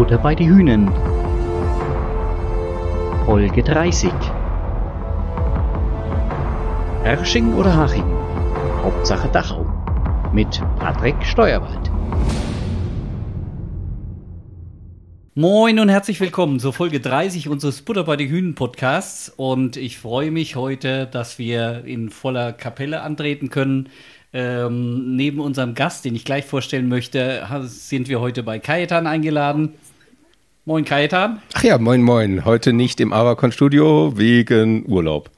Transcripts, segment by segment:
Butter bei die Hühnen. Folge 30. Hersching oder Haching? Hauptsache Dachau. Mit Patrick Steuerwald. Moin und herzlich willkommen zur Folge 30 unseres Butter bei die Hühnen Podcasts. Und ich freue mich heute, dass wir in voller Kapelle antreten können. Ähm, neben unserem Gast, den ich gleich vorstellen möchte, sind wir heute bei Kajetan eingeladen. Moin Kajetan. Ach ja, moin moin. Heute nicht im Avacon Studio wegen Urlaub.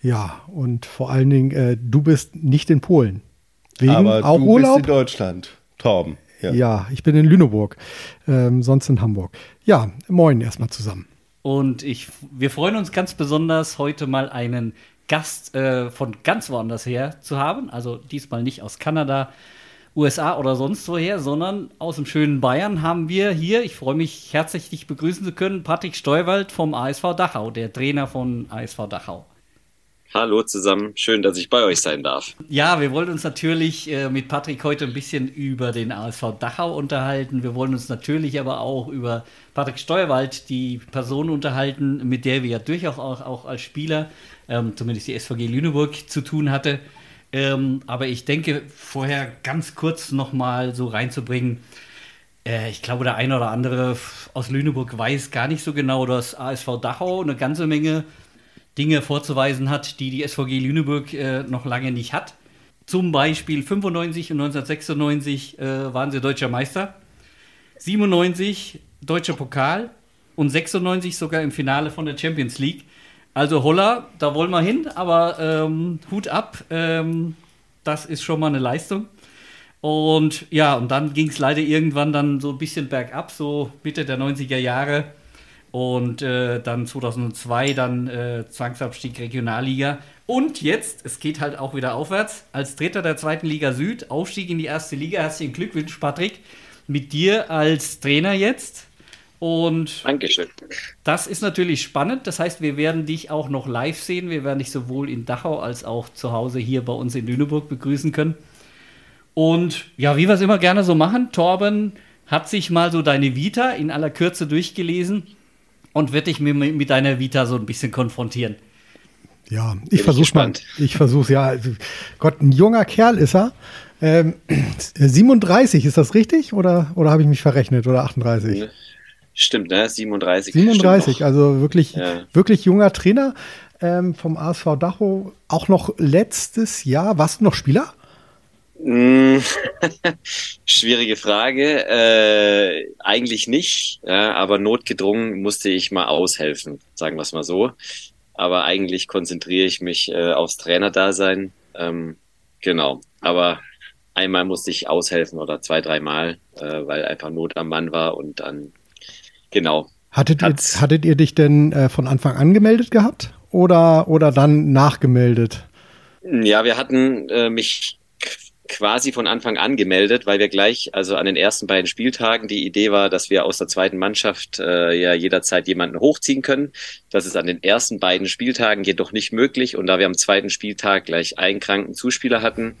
Ja, und vor allen Dingen, äh, du bist nicht in Polen. Wegen Aber auch du Urlaub? bist in Deutschland, Torben. Ja, ja ich bin in Lüneburg, ähm, sonst in Hamburg. Ja, moin erstmal zusammen. Und ich, wir freuen uns ganz besonders, heute mal einen Gast äh, von ganz woanders her zu haben. Also diesmal nicht aus Kanada, USA oder sonst woher, sondern aus dem schönen Bayern haben wir hier, ich freue mich herzlich, dich begrüßen zu können, Patrick Steuwald vom ASV Dachau, der Trainer von ASV Dachau. Hallo zusammen, schön, dass ich bei euch sein darf. Ja, wir wollen uns natürlich äh, mit Patrick heute ein bisschen über den ASV Dachau unterhalten. Wir wollen uns natürlich aber auch über Patrick Steuerwald, die Person unterhalten, mit der wir ja durchaus auch, auch als Spieler, ähm, zumindest die SVG Lüneburg, zu tun hatte. Ähm, aber ich denke, vorher ganz kurz nochmal so reinzubringen, äh, ich glaube, der eine oder andere aus Lüneburg weiß gar nicht so genau, dass ASV Dachau eine ganze Menge Dinge vorzuweisen hat, die die SVG Lüneburg äh, noch lange nicht hat. Zum Beispiel 95 und 1996 äh, waren sie deutscher Meister, 97 deutscher Pokal und 96 sogar im Finale von der Champions League. Also Holla, da wollen wir hin, aber ähm, Hut ab, ähm, das ist schon mal eine Leistung. Und ja, und dann ging es leider irgendwann dann so ein bisschen bergab, so Mitte der 90er Jahre. Und äh, dann 2002 dann äh, Zwangsabstieg Regionalliga. Und jetzt, es geht halt auch wieder aufwärts, als Dritter der zweiten Liga Süd, Aufstieg in die erste Liga. Herzlichen Glückwunsch, Patrick, mit dir als Trainer jetzt. Und Dankeschön. das ist natürlich spannend. Das heißt, wir werden dich auch noch live sehen. Wir werden dich sowohl in Dachau als auch zu Hause hier bei uns in Lüneburg begrüßen können. Und ja, wie wir es immer gerne so machen, Torben hat sich mal so deine Vita in aller Kürze durchgelesen und wird dich mit, mit deiner Vita so ein bisschen konfrontieren. Ja, ich versuche mal. Ich versuche ja. Gott, ein junger Kerl ist er. Ähm, 37, ist das richtig? Oder, oder habe ich mich verrechnet? Oder 38? Stimmt, ne? 37. 37, also wirklich, ja. wirklich junger Trainer ähm, vom ASV Dachau. Auch noch letztes Jahr. Warst du noch Spieler? Hm, schwierige Frage. Äh, eigentlich nicht, ja, aber notgedrungen musste ich mal aushelfen, sagen wir es mal so. Aber eigentlich konzentriere ich mich äh, aufs Trainerdasein. Ähm, genau. Aber einmal musste ich aushelfen oder zwei, dreimal, äh, weil einfach Not am Mann war und dann, genau. Hattet, ihr, hattet ihr dich denn äh, von Anfang an gemeldet gehabt oder, oder dann nachgemeldet? Ja, wir hatten äh, mich quasi von Anfang an gemeldet, weil wir gleich, also an den ersten beiden Spieltagen, die Idee war, dass wir aus der zweiten Mannschaft äh, ja jederzeit jemanden hochziehen können. Das ist an den ersten beiden Spieltagen jedoch nicht möglich. Und da wir am zweiten Spieltag gleich einen kranken Zuspieler hatten,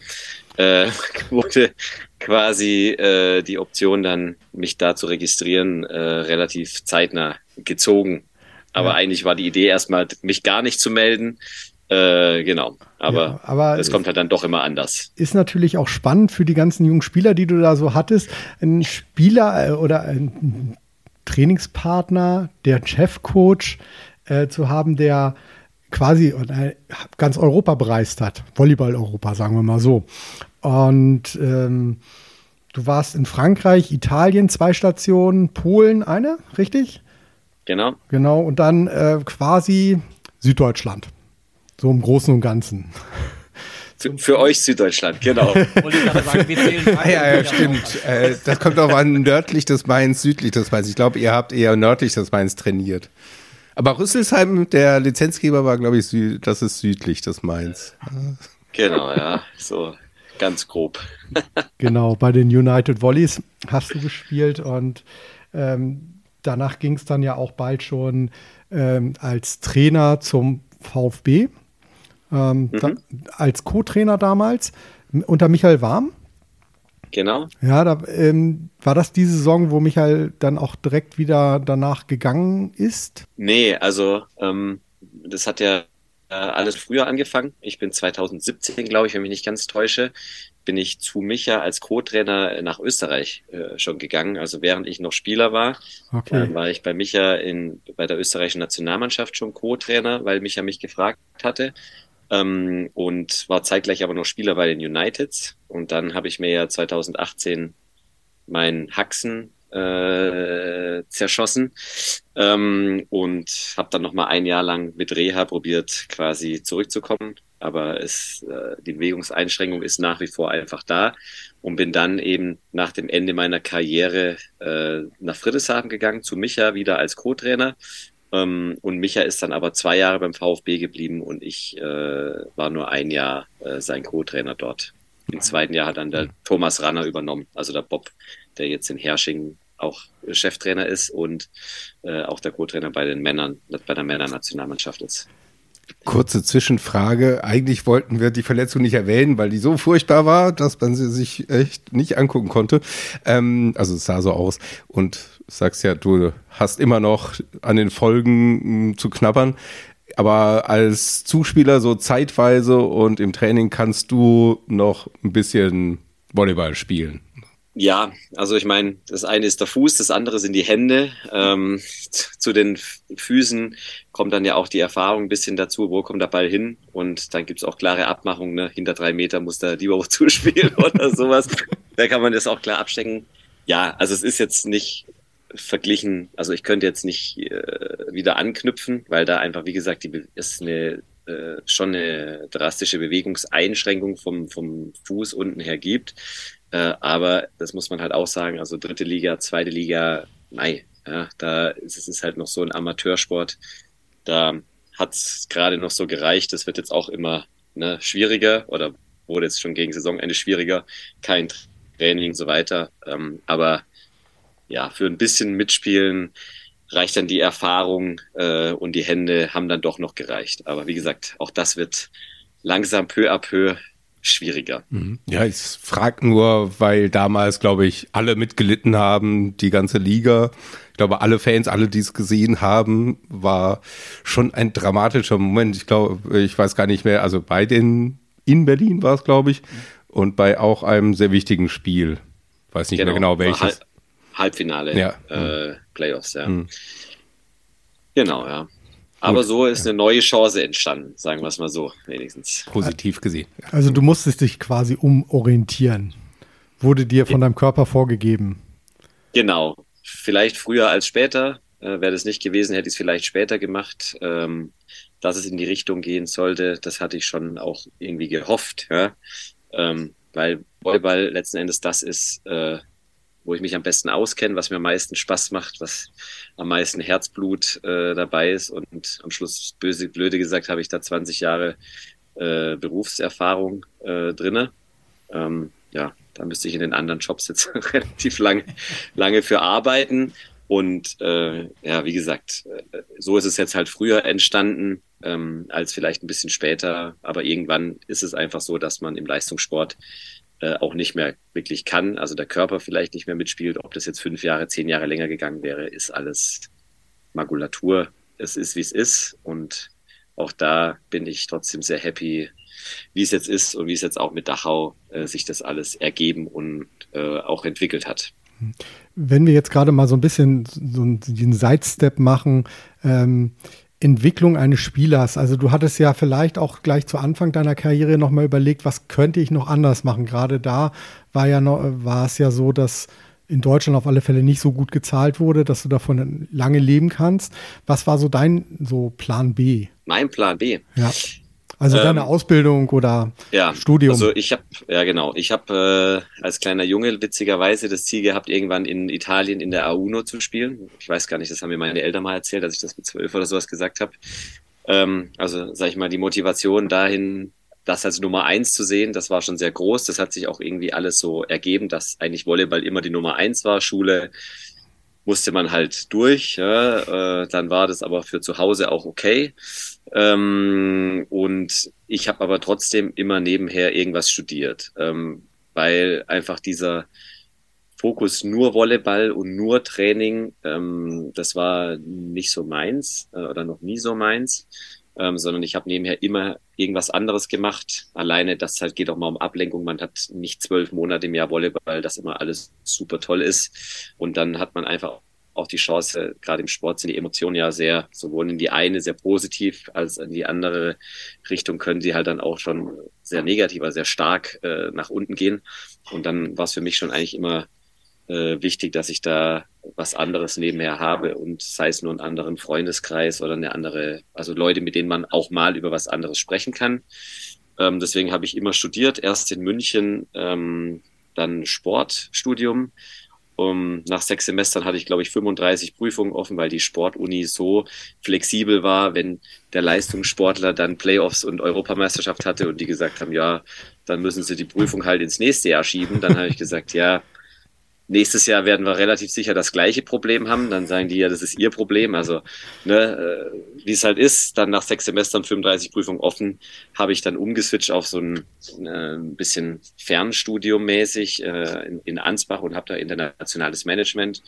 äh, wurde quasi äh, die Option dann, mich da zu registrieren, äh, relativ zeitnah gezogen. Aber ja. eigentlich war die Idee erstmal, mich gar nicht zu melden, äh, genau. Aber, ja, aber es kommt halt dann doch immer anders. Ist natürlich auch spannend für die ganzen jungen Spieler, die du da so hattest. Ein Spieler äh, oder ein Trainingspartner, der Chefcoach äh, zu haben, der quasi äh, ganz Europa bereist hat. Volleyball-Europa, sagen wir mal so. Und ähm, du warst in Frankreich, Italien zwei Stationen, Polen eine, richtig? Genau. Genau, und dann äh, quasi Süddeutschland. So im Großen und Ganzen. Für, für euch Süddeutschland, genau. ah, ja, ja, stimmt. Äh, das kommt auch an nördlich des Mains, südlich des Mains. Ich glaube, ihr habt eher nördlich des Mains trainiert. Aber Rüsselsheim, der Lizenzgeber, war, glaube ich, das ist südlich des Mains. Genau, ja, so ganz grob. genau, bei den United Volleys hast du gespielt und ähm, danach ging es dann ja auch bald schon ähm, als Trainer zum VfB ähm, mhm. da, als Co-Trainer damals unter Michael Warm. genau. Ja, da ähm, war das die Saison, wo Michael dann auch direkt wieder danach gegangen ist? Nee, also ähm, das hat ja alles früher angefangen. Ich bin 2017, glaube ich, wenn ich mich nicht ganz täusche, bin ich zu Micha als Co-Trainer nach Österreich äh, schon gegangen. Also während ich noch Spieler war, okay. äh, war ich bei Micha in, bei der österreichischen Nationalmannschaft schon Co-Trainer, weil Micha mich gefragt hatte. Ähm, und war zeitgleich aber noch Spieler bei den Uniteds. Und dann habe ich mir ja 2018 meinen Haxen äh, zerschossen ähm, und habe dann noch mal ein Jahr lang mit Reha probiert, quasi zurückzukommen. Aber es, äh, die Bewegungseinschränkung ist nach wie vor einfach da und bin dann eben nach dem Ende meiner Karriere äh, nach Friedrichshafen gegangen, zu Micha wieder als Co-Trainer. Ähm, und Micha ist dann aber zwei Jahre beim VfB geblieben und ich äh, war nur ein Jahr äh, sein Co-Trainer dort. Im zweiten Jahr hat dann der Thomas Ranner übernommen, also der Bob, der jetzt in Hersching auch Cheftrainer ist und äh, auch der Co-Trainer bei den Männern, bei der Männernationalmannschaft ist. Kurze Zwischenfrage. Eigentlich wollten wir die Verletzung nicht erwähnen, weil die so furchtbar war, dass man sie sich echt nicht angucken konnte. Ähm, also es sah so aus. Und sagst ja, du hast immer noch an den Folgen zu knabbern. Aber als Zuspieler so zeitweise und im Training kannst du noch ein bisschen Volleyball spielen. Ja, also ich meine, das eine ist der Fuß, das andere sind die Hände. Ähm, zu den Füßen kommt dann ja auch die Erfahrung ein bisschen dazu, wo kommt der Ball hin. Und dann gibt's auch klare Abmachungen, ne? hinter drei Meter muss der lieber zuspielen oder sowas. Da kann man das auch klar abstecken. Ja, also es ist jetzt nicht verglichen, also ich könnte jetzt nicht äh, wieder anknüpfen, weil da einfach, wie gesagt, die ist eine äh, schon eine drastische Bewegungseinschränkung vom, vom Fuß unten her gibt. Äh, aber das muss man halt auch sagen, also dritte Liga, zweite Liga, nein, ja, da ist es halt noch so ein Amateursport. Da hat es gerade noch so gereicht. Das wird jetzt auch immer ne, schwieriger oder wurde jetzt schon gegen Saisonende schwieriger. Kein Training und so weiter. Ähm, aber ja, für ein bisschen Mitspielen reicht dann die Erfahrung äh, und die Hände haben dann doch noch gereicht. Aber wie gesagt, auch das wird langsam peu à peu schwieriger. Mhm. Ja, ich frage nur, weil damals, glaube ich, alle mitgelitten haben, die ganze Liga. Ich glaube, alle Fans, alle, die es gesehen haben, war schon ein dramatischer Moment. Ich glaube, ich weiß gar nicht mehr, also bei den in Berlin war es, glaube ich, und bei auch einem sehr wichtigen Spiel. Weiß nicht genau, mehr genau welches. Halb, Halbfinale, ja. äh, Playoffs, ja. Mhm. Genau, ja. Aber so ist eine neue Chance entstanden, sagen wir es mal so, wenigstens. Positiv gesehen. Also du musstest dich quasi umorientieren. Wurde dir von deinem Körper vorgegeben. Genau. Vielleicht früher als später. Äh, Wäre das nicht gewesen, hätte ich es vielleicht später gemacht. Ähm, dass es in die Richtung gehen sollte, das hatte ich schon auch irgendwie gehofft. Ja? Ähm, weil Volleyball letzten Endes das ist, äh, wo ich mich am besten auskenne, was mir am meisten Spaß macht, was am meisten Herzblut äh, dabei ist. Und am Schluss, böse, blöde gesagt, habe ich da 20 Jahre äh, Berufserfahrung äh, drinne. Ähm, ja, da müsste ich in den anderen Jobs jetzt relativ lang, lange für arbeiten. Und äh, ja, wie gesagt, äh, so ist es jetzt halt früher entstanden ähm, als vielleicht ein bisschen später. Aber irgendwann ist es einfach so, dass man im Leistungssport äh, auch nicht mehr wirklich kann, also der Körper vielleicht nicht mehr mitspielt, ob das jetzt fünf Jahre, zehn Jahre länger gegangen wäre, ist alles Makulatur. Es ist, wie es ist und auch da bin ich trotzdem sehr happy, wie es jetzt ist und wie es jetzt auch mit Dachau äh, sich das alles ergeben und äh, auch entwickelt hat. Wenn wir jetzt gerade mal so ein bisschen so einen Sidestep machen, ähm, Entwicklung eines Spielers. Also du hattest ja vielleicht auch gleich zu Anfang deiner Karriere nochmal überlegt, was könnte ich noch anders machen. Gerade da war ja noch, war es ja so, dass in Deutschland auf alle Fälle nicht so gut gezahlt wurde, dass du davon lange leben kannst. Was war so dein so Plan B? Mein Plan B. Ja. Also ähm, deine Ausbildung oder ja, Studium? Also ich habe, ja genau, ich habe äh, als kleiner Junge witzigerweise das Ziel gehabt, irgendwann in Italien in der A1 zu spielen. Ich weiß gar nicht, das haben mir meine Eltern mal erzählt, dass ich das mit zwölf oder sowas gesagt habe. Ähm, also sag ich mal, die Motivation dahin, das als Nummer eins zu sehen, das war schon sehr groß. Das hat sich auch irgendwie alles so ergeben, dass eigentlich Volleyball immer die Nummer eins war. Schule musste man halt durch. Ja, äh, dann war das aber für zu Hause auch okay. Ähm, und ich habe aber trotzdem immer nebenher irgendwas studiert. Ähm, weil einfach dieser Fokus nur Volleyball und nur Training, ähm, das war nicht so meins äh, oder noch nie so meins, ähm, sondern ich habe nebenher immer irgendwas anderes gemacht. Alleine, das halt geht auch mal um Ablenkung. Man hat nicht zwölf Monate im Jahr Volleyball, das immer alles super toll ist. Und dann hat man einfach auch die Chance, gerade im Sport sind die Emotionen ja sehr, sowohl in die eine sehr positiv als in die andere Richtung können sie halt dann auch schon sehr negativ, also sehr stark äh, nach unten gehen. Und dann war es für mich schon eigentlich immer äh, wichtig, dass ich da was anderes nebenher habe und sei es nur einen anderen Freundeskreis oder eine andere, also Leute, mit denen man auch mal über was anderes sprechen kann. Ähm, deswegen habe ich immer studiert, erst in München, ähm, dann Sportstudium. Um, nach sechs Semestern hatte ich, glaube ich, 35 Prüfungen offen, weil die Sportuni so flexibel war, wenn der Leistungssportler dann Playoffs und Europameisterschaft hatte und die gesagt haben, ja, dann müssen sie die Prüfung halt ins nächste Jahr schieben. Dann habe ich gesagt, ja, Nächstes Jahr werden wir relativ sicher das gleiche Problem haben. Dann sagen die ja, das ist ihr Problem. Also, ne, äh, wie es halt ist, dann nach sechs Semestern 35 Prüfungen offen, habe ich dann umgeswitcht auf so ein, äh, bisschen Fernstudium mäßig äh, in, Ansbach und habe da internationales Management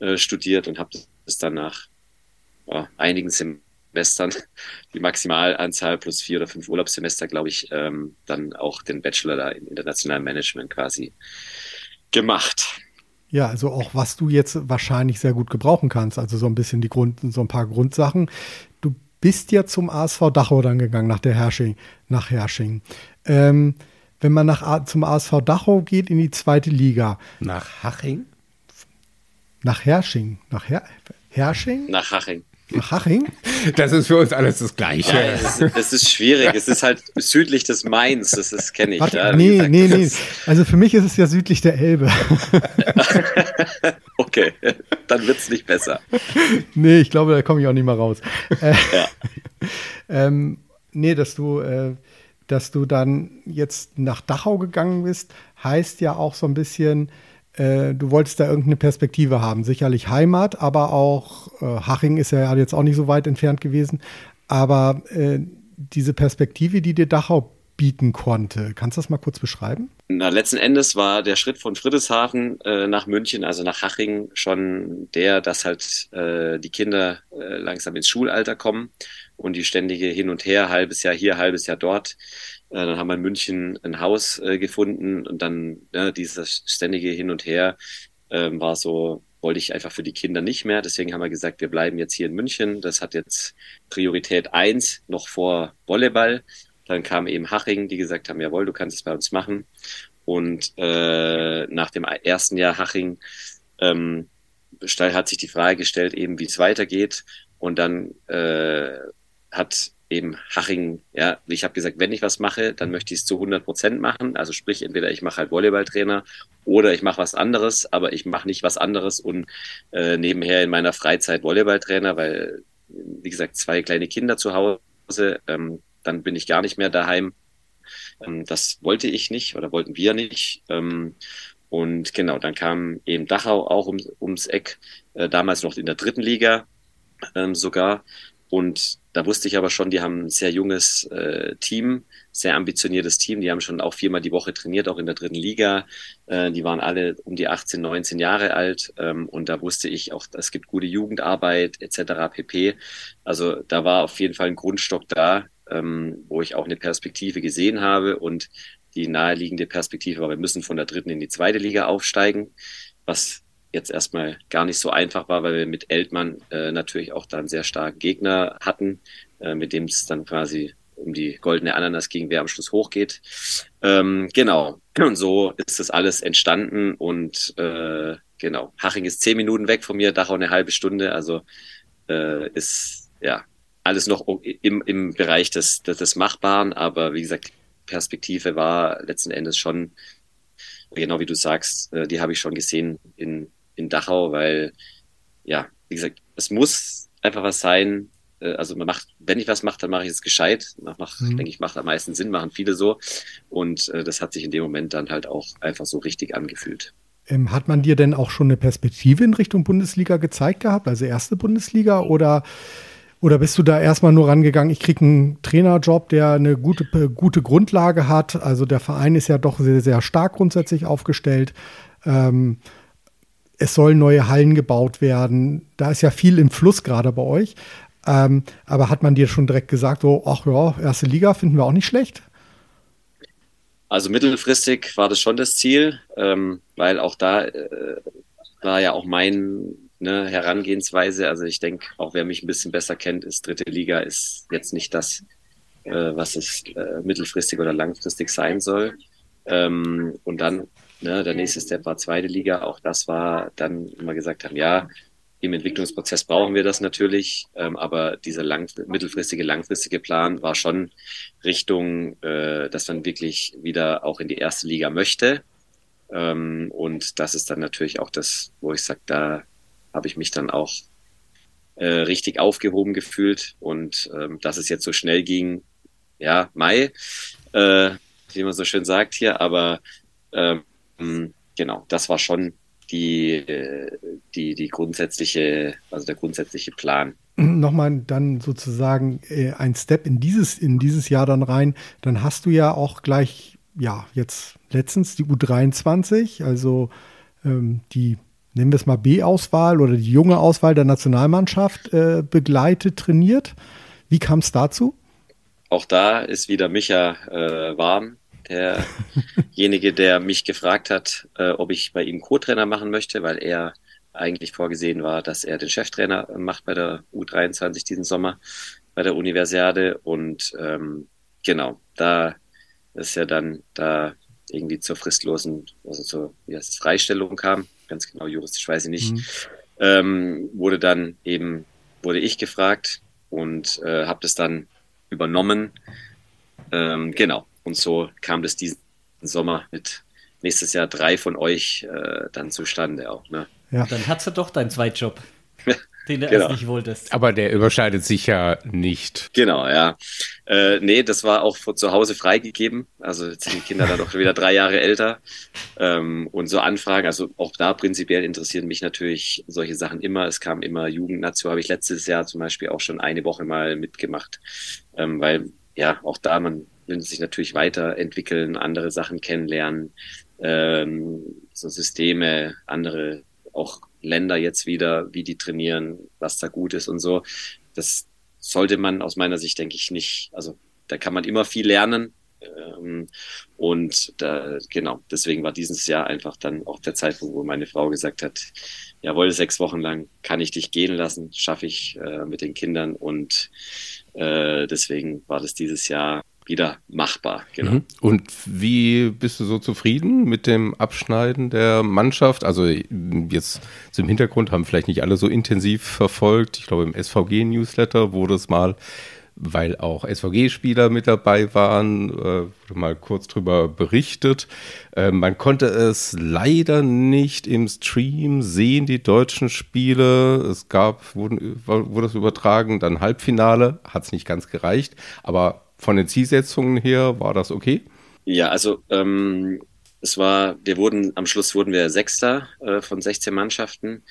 äh, studiert und habe das dann nach einigen Semestern, die Maximalanzahl plus vier oder fünf Urlaubssemester, glaube ich, ähm, dann auch den Bachelor da in internationalem Management quasi gemacht. Ja, also auch was du jetzt wahrscheinlich sehr gut gebrauchen kannst. Also so ein bisschen die Grund, so ein paar Grundsachen. Du bist ja zum ASV Dachau dann gegangen nach der Hersching, nach Hersching. Ähm, wenn man nach, zum ASV Dachau geht in die zweite Liga. Nach Haching? Nach Hersching. Nach Her Hersching? Nach Haching. Haching? Das ist für uns alles das Gleiche. Ja, es, ist, es ist schwierig. Es ist halt südlich des Mains. Das, das kenne ich. Warte, ja, nee, gesagt, nee, nee. Also für mich ist es ja südlich der Elbe. okay, dann wird es nicht besser. Nee, ich glaube, da komme ich auch nicht mal raus. Äh, ja. ähm, nee, dass du, äh, dass du dann jetzt nach Dachau gegangen bist, heißt ja auch so ein bisschen, äh, du wolltest da irgendeine Perspektive haben. Sicherlich Heimat, aber auch äh, Haching ist ja jetzt auch nicht so weit entfernt gewesen. Aber äh, diese Perspektive, die dir Dachau bieten konnte, kannst du das mal kurz beschreiben? Na, letzten Endes war der Schritt von Friedrichshafen äh, nach München, also nach Haching, schon der, dass halt äh, die Kinder äh, langsam ins Schulalter kommen und die ständige Hin und Her, halbes Jahr hier, halbes Jahr dort, dann haben wir in München ein Haus äh, gefunden und dann ja, dieses ständige Hin und Her ähm, war so, wollte ich einfach für die Kinder nicht mehr. Deswegen haben wir gesagt, wir bleiben jetzt hier in München. Das hat jetzt Priorität eins noch vor Volleyball. Dann kam eben Haching, die gesagt haben, jawohl, du kannst es bei uns machen. Und äh, nach dem ersten Jahr Haching ähm, hat sich die Frage gestellt, eben wie es weitergeht. Und dann äh, hat eben Haching, ja, ich habe gesagt, wenn ich was mache, dann möchte ich es zu 100 Prozent machen. Also sprich, entweder ich mache halt Volleyballtrainer oder ich mache was anderes, aber ich mache nicht was anderes und äh, nebenher in meiner Freizeit Volleyballtrainer, weil, wie gesagt, zwei kleine Kinder zu Hause, ähm, dann bin ich gar nicht mehr daheim. Ähm, das wollte ich nicht oder wollten wir nicht. Ähm, und genau, dann kam eben Dachau auch um, ums Eck, äh, damals noch in der dritten Liga ähm, sogar. Und da wusste ich aber schon, die haben ein sehr junges äh, Team, sehr ambitioniertes Team. Die haben schon auch viermal die Woche trainiert, auch in der dritten Liga. Äh, die waren alle um die 18, 19 Jahre alt. Ähm, und da wusste ich auch, es gibt gute Jugendarbeit etc. pp. Also da war auf jeden Fall ein Grundstock da, ähm, wo ich auch eine Perspektive gesehen habe. Und die naheliegende Perspektive war, wir müssen von der dritten in die zweite Liga aufsteigen, was jetzt erstmal gar nicht so einfach war, weil wir mit Eltmann äh, natürlich auch da einen sehr starken Gegner hatten, äh, mit dem es dann quasi um die goldene Ananas ging, wer am Schluss hochgeht. Ähm, genau. Und so ist das alles entstanden und äh, genau. Haching ist zehn Minuten weg von mir, Dachau eine halbe Stunde, also äh, ist ja alles noch im, im Bereich des, des, des Machbaren, aber wie gesagt, Perspektive war letzten Endes schon, genau wie du sagst, äh, die habe ich schon gesehen in, in Dachau, weil, ja, wie gesagt, es muss einfach was sein. Äh, also man macht, wenn ich was mache, dann mache ich es gescheit. Mach, mach, mhm. denke ich, macht am meisten Sinn, machen viele so. Und äh, das hat sich in dem Moment dann halt auch einfach so richtig angefühlt. Ähm, hat man dir denn auch schon eine Perspektive in Richtung Bundesliga gezeigt gehabt, also erste Bundesliga oder Oder bist du da erstmal nur rangegangen, ich kriege einen Trainerjob, der eine gute, gute Grundlage hat? Also der Verein ist ja doch sehr, sehr stark grundsätzlich aufgestellt. Ähm, es sollen neue Hallen gebaut werden. Da ist ja viel im Fluss gerade bei euch. Ähm, aber hat man dir schon direkt gesagt, so, ach ja, erste Liga finden wir auch nicht schlecht? Also mittelfristig war das schon das Ziel, ähm, weil auch da äh, war ja auch mein ne, Herangehensweise. Also ich denke, auch wer mich ein bisschen besser kennt, ist dritte Liga ist jetzt nicht das, äh, was es äh, mittelfristig oder langfristig sein soll. Ähm, und dann, ne, der nächste Step war zweite Liga. Auch das war dann immer gesagt haben, ja, im Entwicklungsprozess brauchen wir das natürlich, ähm, aber dieser lang, mittelfristige, langfristige Plan war schon Richtung, äh, dass man wirklich wieder auch in die erste Liga möchte. Ähm, und das ist dann natürlich auch das, wo ich sage, da habe ich mich dann auch äh, richtig aufgehoben gefühlt. Und ähm, dass es jetzt so schnell ging, ja, Mai, äh, wie man so schön sagt hier, aber ähm, genau, das war schon die, die, die grundsätzliche, also der grundsätzliche Plan. Nochmal dann sozusagen äh, ein Step in dieses, in dieses Jahr dann rein. Dann hast du ja auch gleich, ja, jetzt letztens die U23, also ähm, die nennen wir es mal B-Auswahl oder die junge Auswahl der Nationalmannschaft äh, begleitet, trainiert. Wie kam es dazu? Auch da ist wieder Micha äh, warm, derjenige, der mich gefragt hat, äh, ob ich bei ihm Co-Trainer machen möchte, weil er eigentlich vorgesehen war, dass er den Cheftrainer macht bei der U23 diesen Sommer bei der Universiade. Und ähm, genau, da ist ja dann da irgendwie zur fristlosen, also zur wie heißt es, Freistellung kam, ganz genau juristisch weiß ich nicht, mhm. ähm, wurde dann eben, wurde ich gefragt und äh, habe das dann übernommen. Ähm, genau. Und so kam das diesen Sommer mit nächstes Jahr drei von euch äh, dann zustande auch. Ne? Ja. Dann hast du doch deinen Zweitjob. den du genau. erst nicht wolltest. Aber der überschneidet sich ja nicht. Genau, ja. Äh, nee, das war auch von zu Hause freigegeben. Also jetzt sind die Kinder dann doch wieder drei Jahre älter. Ähm, und so Anfragen, also auch da prinzipiell interessieren mich natürlich solche Sachen immer. Es kam immer Jugend dazu, habe ich letztes Jahr zum Beispiel auch schon eine Woche mal mitgemacht. Ähm, weil ja, auch da, man will sich natürlich weiterentwickeln, andere Sachen kennenlernen, ähm, so Systeme, andere auch Länder jetzt wieder, wie die trainieren, was da gut ist und so. Das sollte man aus meiner Sicht, denke ich, nicht. Also da kann man immer viel lernen. Ähm, und da, genau, deswegen war dieses Jahr einfach dann auch der Zeitpunkt, wo meine Frau gesagt hat, jawohl, sechs Wochen lang kann ich dich gehen lassen, schaffe ich äh, mit den Kindern und äh, deswegen war das dieses Jahr wieder machbar. Genau. Mhm. Und wie bist du so zufrieden mit dem Abschneiden der Mannschaft? Also jetzt zum Hintergrund haben vielleicht nicht alle so intensiv verfolgt. Ich glaube, im SVG-Newsletter wurde es mal, weil auch SVG-Spieler mit dabei waren, äh, mal kurz drüber berichtet. Äh, man konnte es leider nicht im Stream sehen, die deutschen Spiele. Es gab, wurden, wurde es übertragen, dann Halbfinale, hat es nicht ganz gereicht, aber von den Zielsetzungen her war das okay? Ja, also ähm, es war, wir wurden, am Schluss wurden wir Sechster äh, von 16 Mannschaften.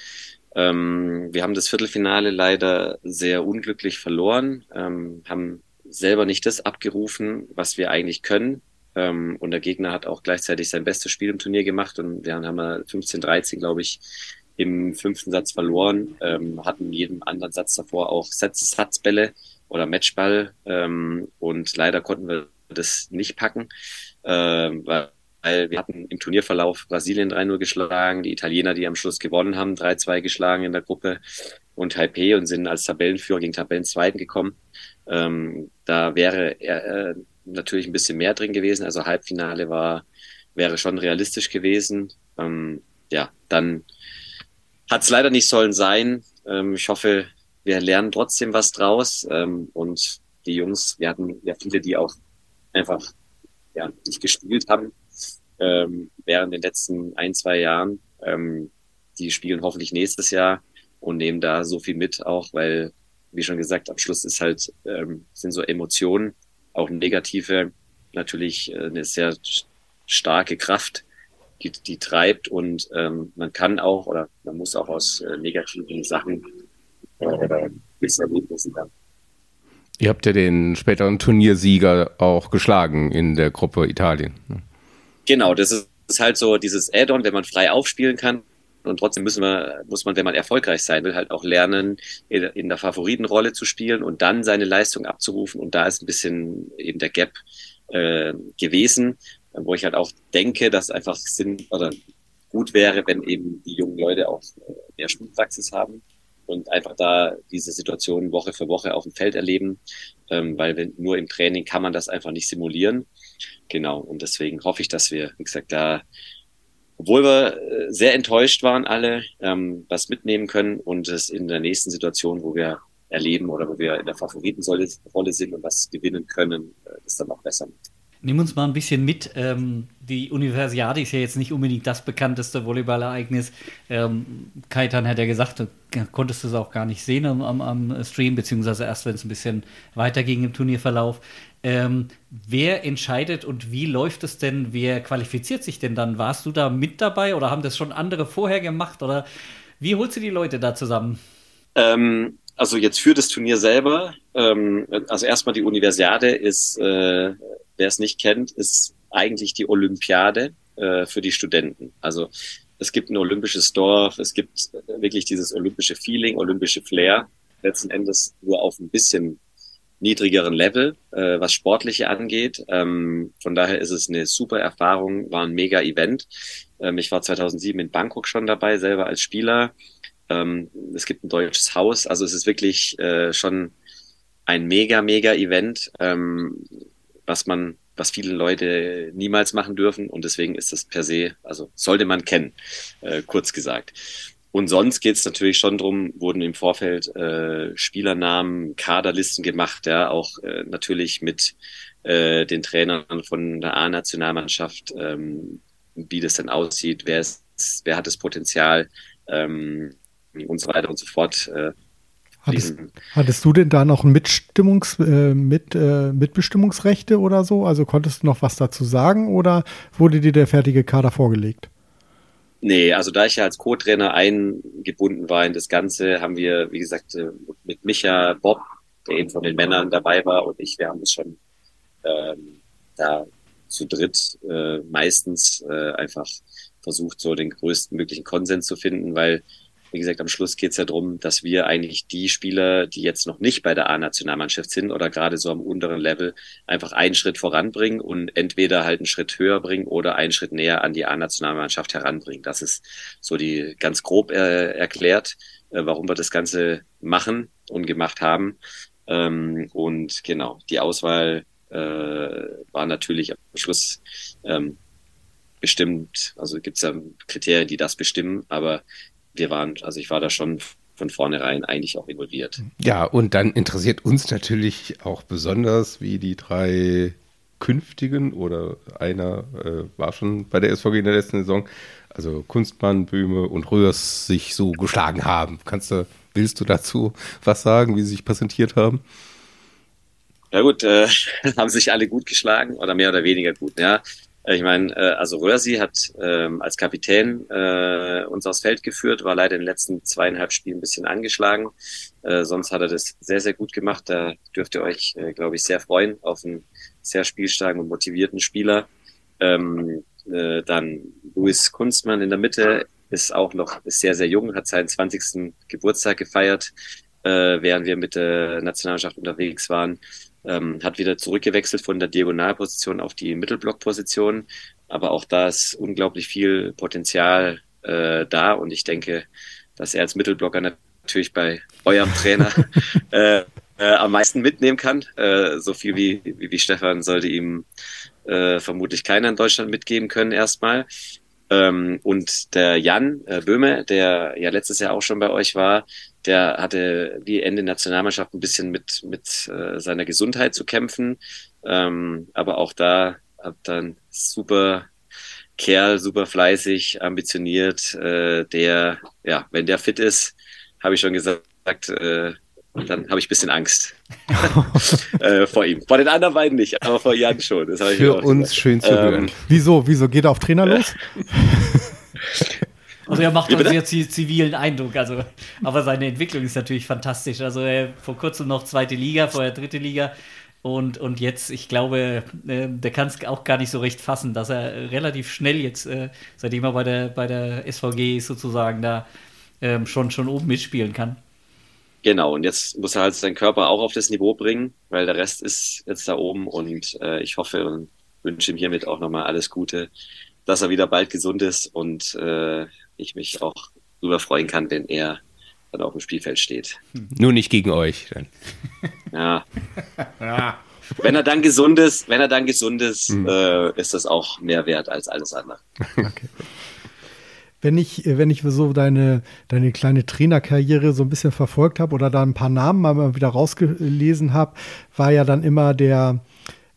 Ähm, wir haben das Viertelfinale leider sehr unglücklich verloren, ähm, haben selber nicht das abgerufen, was wir eigentlich können. Ähm, und der Gegner hat auch gleichzeitig sein bestes Spiel im Turnier gemacht und wir haben wir 15-13, glaube ich, im fünften Satz verloren, ähm, hatten jeden anderen Satz davor auch Satz, Satzbälle oder Matchball. Ähm, und leider konnten wir das nicht packen, ähm, weil weil wir hatten im Turnierverlauf Brasilien 3-0 geschlagen, die Italiener, die am Schluss gewonnen haben, 3-2 geschlagen in der Gruppe und Taipei und sind als Tabellenführer gegen Tabellenzweiten gekommen. Ähm, da wäre äh, natürlich ein bisschen mehr drin gewesen. Also Halbfinale war, wäre schon realistisch gewesen. Ähm, ja, dann hat es leider nicht sollen sein. Ähm, ich hoffe, wir lernen trotzdem was draus. Ähm, und die Jungs, wir hatten ja viele, die auch einfach ja, nicht gespielt haben ähm, während den letzten ein, zwei Jahren. Ähm, die spielen hoffentlich nächstes Jahr und nehmen da so viel mit auch, weil, wie schon gesagt, am Schluss ist halt, ähm, sind so Emotionen, auch negative, natürlich äh, eine sehr starke Kraft, die, die treibt und ähm, man kann auch oder man muss auch aus äh, negativen Sachen oder Misserlebnissen dann Ihr habt ja den späteren Turniersieger auch geschlagen in der Gruppe Italien. Genau, das ist, ist halt so dieses Add-on, wenn man frei aufspielen kann. Und trotzdem müssen wir, muss man, wenn man erfolgreich sein will, halt auch lernen, in der Favoritenrolle zu spielen und dann seine Leistung abzurufen. Und da ist ein bisschen eben der Gap äh, gewesen, wo ich halt auch denke, dass einfach Sinn oder gut wäre, wenn eben die jungen Leute auch äh, mehr Spielpraxis haben und einfach da diese Situation Woche für Woche auf dem Feld erleben, ähm, weil wenn, nur im Training kann man das einfach nicht simulieren. Genau, und deswegen hoffe ich, dass wir, wie gesagt, da, obwohl wir äh, sehr enttäuscht waren alle, ähm, was mitnehmen können und es in der nächsten Situation, wo wir erleben oder wo wir in der Favoritenrolle sind und was gewinnen können, äh, das dann auch besser macht. Nimm uns mal ein bisschen mit. Ähm, die Universiade ist ja jetzt nicht unbedingt das bekannteste Volleyballereignis. Ähm, Kaitan hat ja gesagt, du konntest es auch gar nicht sehen am, am, am Stream, beziehungsweise erst, wenn es ein bisschen weiter ging im Turnierverlauf. Ähm, wer entscheidet und wie läuft es denn? Wer qualifiziert sich denn dann? Warst du da mit dabei oder haben das schon andere vorher gemacht? Oder wie holst du die Leute da zusammen? Ähm, also jetzt für das Turnier selber, ähm, also erstmal die Universiade ist äh, wer es nicht kennt, ist eigentlich die Olympiade äh, für die Studenten. Also es gibt ein olympisches Dorf, es gibt wirklich dieses olympische Feeling, olympische Flair, letzten Endes nur auf ein bisschen niedrigeren Level, äh, was Sportliche angeht. Ähm, von daher ist es eine super Erfahrung, war ein mega Event. Ähm, ich war 2007 in Bangkok schon dabei, selber als Spieler. Ähm, es gibt ein deutsches Haus, also es ist wirklich äh, schon ein mega, mega Event. Ähm, was man, was viele Leute niemals machen dürfen und deswegen ist das per se, also sollte man kennen, äh, kurz gesagt. Und sonst geht es natürlich schon drum, wurden im Vorfeld äh, Spielernamen, Kaderlisten gemacht, ja, auch äh, natürlich mit äh, den Trainern von der A-Nationalmannschaft, ähm, wie das denn aussieht, wer ist, wer hat das Potenzial ähm, und so weiter und so fort. Äh, Hattest, hattest, du denn da noch Mitstimmungs, äh, mit, äh, Mitbestimmungsrechte oder so? Also konntest du noch was dazu sagen oder wurde dir der fertige Kader vorgelegt? Nee, also da ich ja als Co-Trainer eingebunden war in das Ganze, haben wir, wie gesagt, äh, mit Micha, Bob, der eben von den Männern dabei war, und ich, wir haben es schon ähm, da zu dritt äh, meistens äh, einfach versucht, so den größten möglichen Konsens zu finden, weil wie gesagt, am Schluss geht es ja darum, dass wir eigentlich die Spieler, die jetzt noch nicht bei der A-Nationalmannschaft sind oder gerade so am unteren Level, einfach einen Schritt voranbringen und entweder halt einen Schritt höher bringen oder einen Schritt näher an die A-Nationalmannschaft heranbringen. Das ist so die ganz grob äh, erklärt, äh, warum wir das Ganze machen und gemacht haben. Ähm, und genau, die Auswahl äh, war natürlich am Schluss ähm, bestimmt, also gibt es ja Kriterien, die das bestimmen, aber wir waren, also ich war da schon von vornherein eigentlich auch involviert. Ja, und dann interessiert uns natürlich auch besonders, wie die drei künftigen oder einer äh, war schon bei der SVG in der letzten Saison, also Kunstmann, Böhme und Röhrs sich so geschlagen haben. Kannst du, willst du dazu was sagen, wie sie sich präsentiert haben? Ja gut, äh, haben sich alle gut geschlagen oder mehr oder weniger gut. Ja, ich meine, äh, also Röhrsi hat ähm, als Kapitän äh, uns aufs Feld geführt, war leider in den letzten zweieinhalb Spielen ein bisschen angeschlagen. Äh, sonst hat er das sehr, sehr gut gemacht. Da dürft ihr euch, äh, glaube ich, sehr freuen auf einen sehr spielstarken und motivierten Spieler. Ähm, äh, dann Luis Kunstmann in der Mitte ist auch noch sehr, sehr jung, hat seinen 20. Geburtstag gefeiert, äh, während wir mit der Nationalmannschaft unterwegs waren ähm, hat wieder zurückgewechselt von der Diagonalposition auf die Mittelblockposition. Aber auch da ist unglaublich viel Potenzial äh, da und ich denke, dass er als Mittelblocker natürlich bei eurem Trainer äh, äh, am meisten mitnehmen kann. Äh, so viel wie, wie, wie Stefan sollte ihm äh, vermutlich keiner in Deutschland mitgeben können erstmal. Ähm, und der Jan äh, Böhme, der ja letztes Jahr auch schon bei euch war, der hatte wie Ende Nationalmannschaft ein bisschen mit, mit äh, seiner Gesundheit zu kämpfen. Ähm, aber auch da hat dann super Kerl, super fleißig, ambitioniert, äh, der, ja, wenn der fit ist, habe ich schon gesagt, äh, dann habe ich ein bisschen Angst äh, vor ihm. Vor den anderen beiden nicht, aber vor Jan schon. Für uns gesagt. schön zu ähm, hören. Wieso? Wieso geht er auf Trainer los? Also er macht einen sehr zivilen Eindruck, also, aber seine Entwicklung ist natürlich fantastisch. Also er vor kurzem noch zweite Liga, vorher dritte Liga. Und, und jetzt, ich glaube, äh, der kann es auch gar nicht so recht fassen, dass er relativ schnell jetzt, äh, seitdem er bei der, bei der SVG ist, sozusagen da ähm, schon, schon oben mitspielen kann. Genau, und jetzt muss er halt seinen Körper auch auf das Niveau bringen, weil der Rest ist jetzt da oben und äh, ich hoffe und wünsche ihm hiermit auch nochmal alles Gute, dass er wieder bald gesund ist und äh, ich mich auch darüber freuen kann, wenn er dann auf dem Spielfeld steht. Nur nicht gegen euch. Dann. Ja. ja. Wenn er dann gesund ist, wenn er dann gesund ist, mhm. äh, ist das auch mehr wert als alles andere. Okay. Wenn ich, wenn ich so deine, deine kleine Trainerkarriere so ein bisschen verfolgt habe oder da ein paar Namen mal wieder rausgelesen habe, war ja dann immer der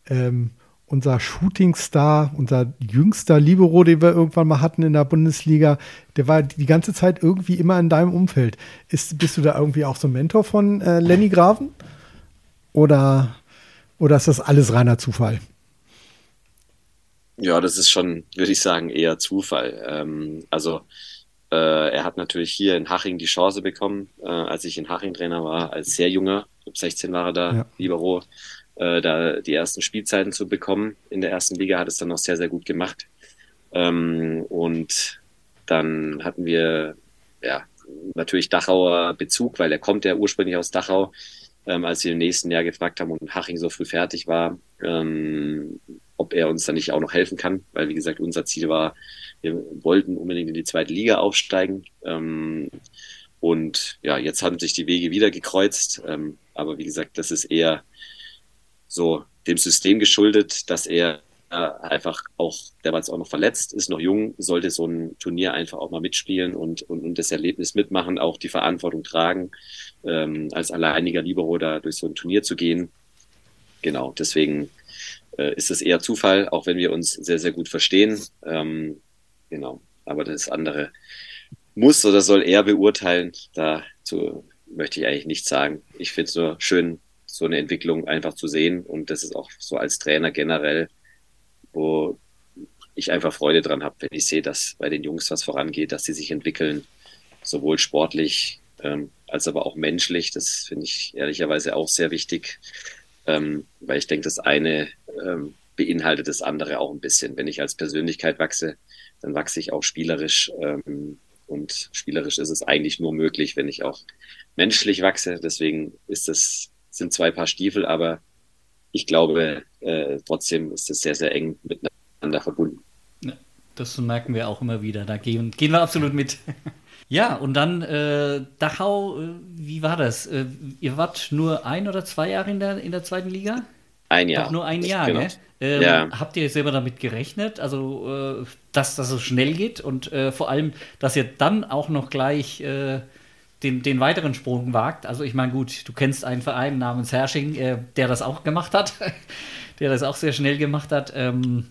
ähm, unser Shootingstar, unser jüngster Libero, den wir irgendwann mal hatten in der Bundesliga, der war die ganze Zeit irgendwie immer in deinem Umfeld. Ist, bist du da irgendwie auch so ein Mentor von äh, Lenny Graven? Oder, oder ist das alles reiner Zufall? Ja, das ist schon, würde ich sagen, eher Zufall. Ähm, also äh, er hat natürlich hier in Haching die Chance bekommen, äh, als ich in Haching Trainer war, als sehr junger, 16 war er da, ja. Libero äh, da die ersten Spielzeiten zu bekommen. In der ersten Liga hat es dann noch sehr, sehr gut gemacht. Ähm, und dann hatten wir ja natürlich Dachauer Bezug, weil er kommt ja ursprünglich aus Dachau. Ähm, als wir im nächsten Jahr gefragt haben und Haching so früh fertig war, ähm, ob er uns dann nicht auch noch helfen kann, weil wie gesagt unser Ziel war, wir wollten unbedingt in die zweite Liga aufsteigen. Ähm, und ja, jetzt haben sich die Wege wieder gekreuzt. Ähm, aber wie gesagt, das ist eher so dem System geschuldet, dass er einfach auch, der war jetzt auch noch verletzt, ist noch jung, sollte so ein Turnier einfach auch mal mitspielen und, und, und das Erlebnis mitmachen, auch die Verantwortung tragen, ähm, als alleiniger Libero da durch so ein Turnier zu gehen. Genau, deswegen äh, ist es eher Zufall, auch wenn wir uns sehr, sehr gut verstehen. Ähm, genau, aber das andere muss oder soll er beurteilen. Dazu möchte ich eigentlich nichts sagen. Ich finde es nur schön, so eine Entwicklung einfach zu sehen. Und das ist auch so als Trainer generell, wo ich einfach Freude dran habe, wenn ich sehe, dass bei den Jungs was vorangeht, dass sie sich entwickeln, sowohl sportlich ähm, als aber auch menschlich. Das finde ich ehrlicherweise auch sehr wichtig, ähm, weil ich denke, das eine ähm, beinhaltet das andere auch ein bisschen. Wenn ich als Persönlichkeit wachse, dann wachse ich auch spielerisch. Ähm, und spielerisch ist es eigentlich nur möglich, wenn ich auch menschlich wachse. Deswegen ist das sind zwei Paar Stiefel, aber ich glaube, äh, trotzdem ist es sehr, sehr eng miteinander verbunden. das merken wir auch immer wieder. Da gehen, gehen wir absolut mit. ja, und dann äh, Dachau, äh, wie war das? Äh, ihr wart nur ein oder zwei Jahre in der, in der zweiten Liga? Ein Jahr. Doch nur ein Jahr, genau. ne? Ähm, ja. Habt ihr selber damit gerechnet, also äh, dass das so schnell geht und äh, vor allem, dass ihr dann auch noch gleich äh, den, den weiteren Sprung wagt. Also ich meine, gut, du kennst einen Verein namens Hersching, äh, der das auch gemacht hat, der das auch sehr schnell gemacht hat. Ähm,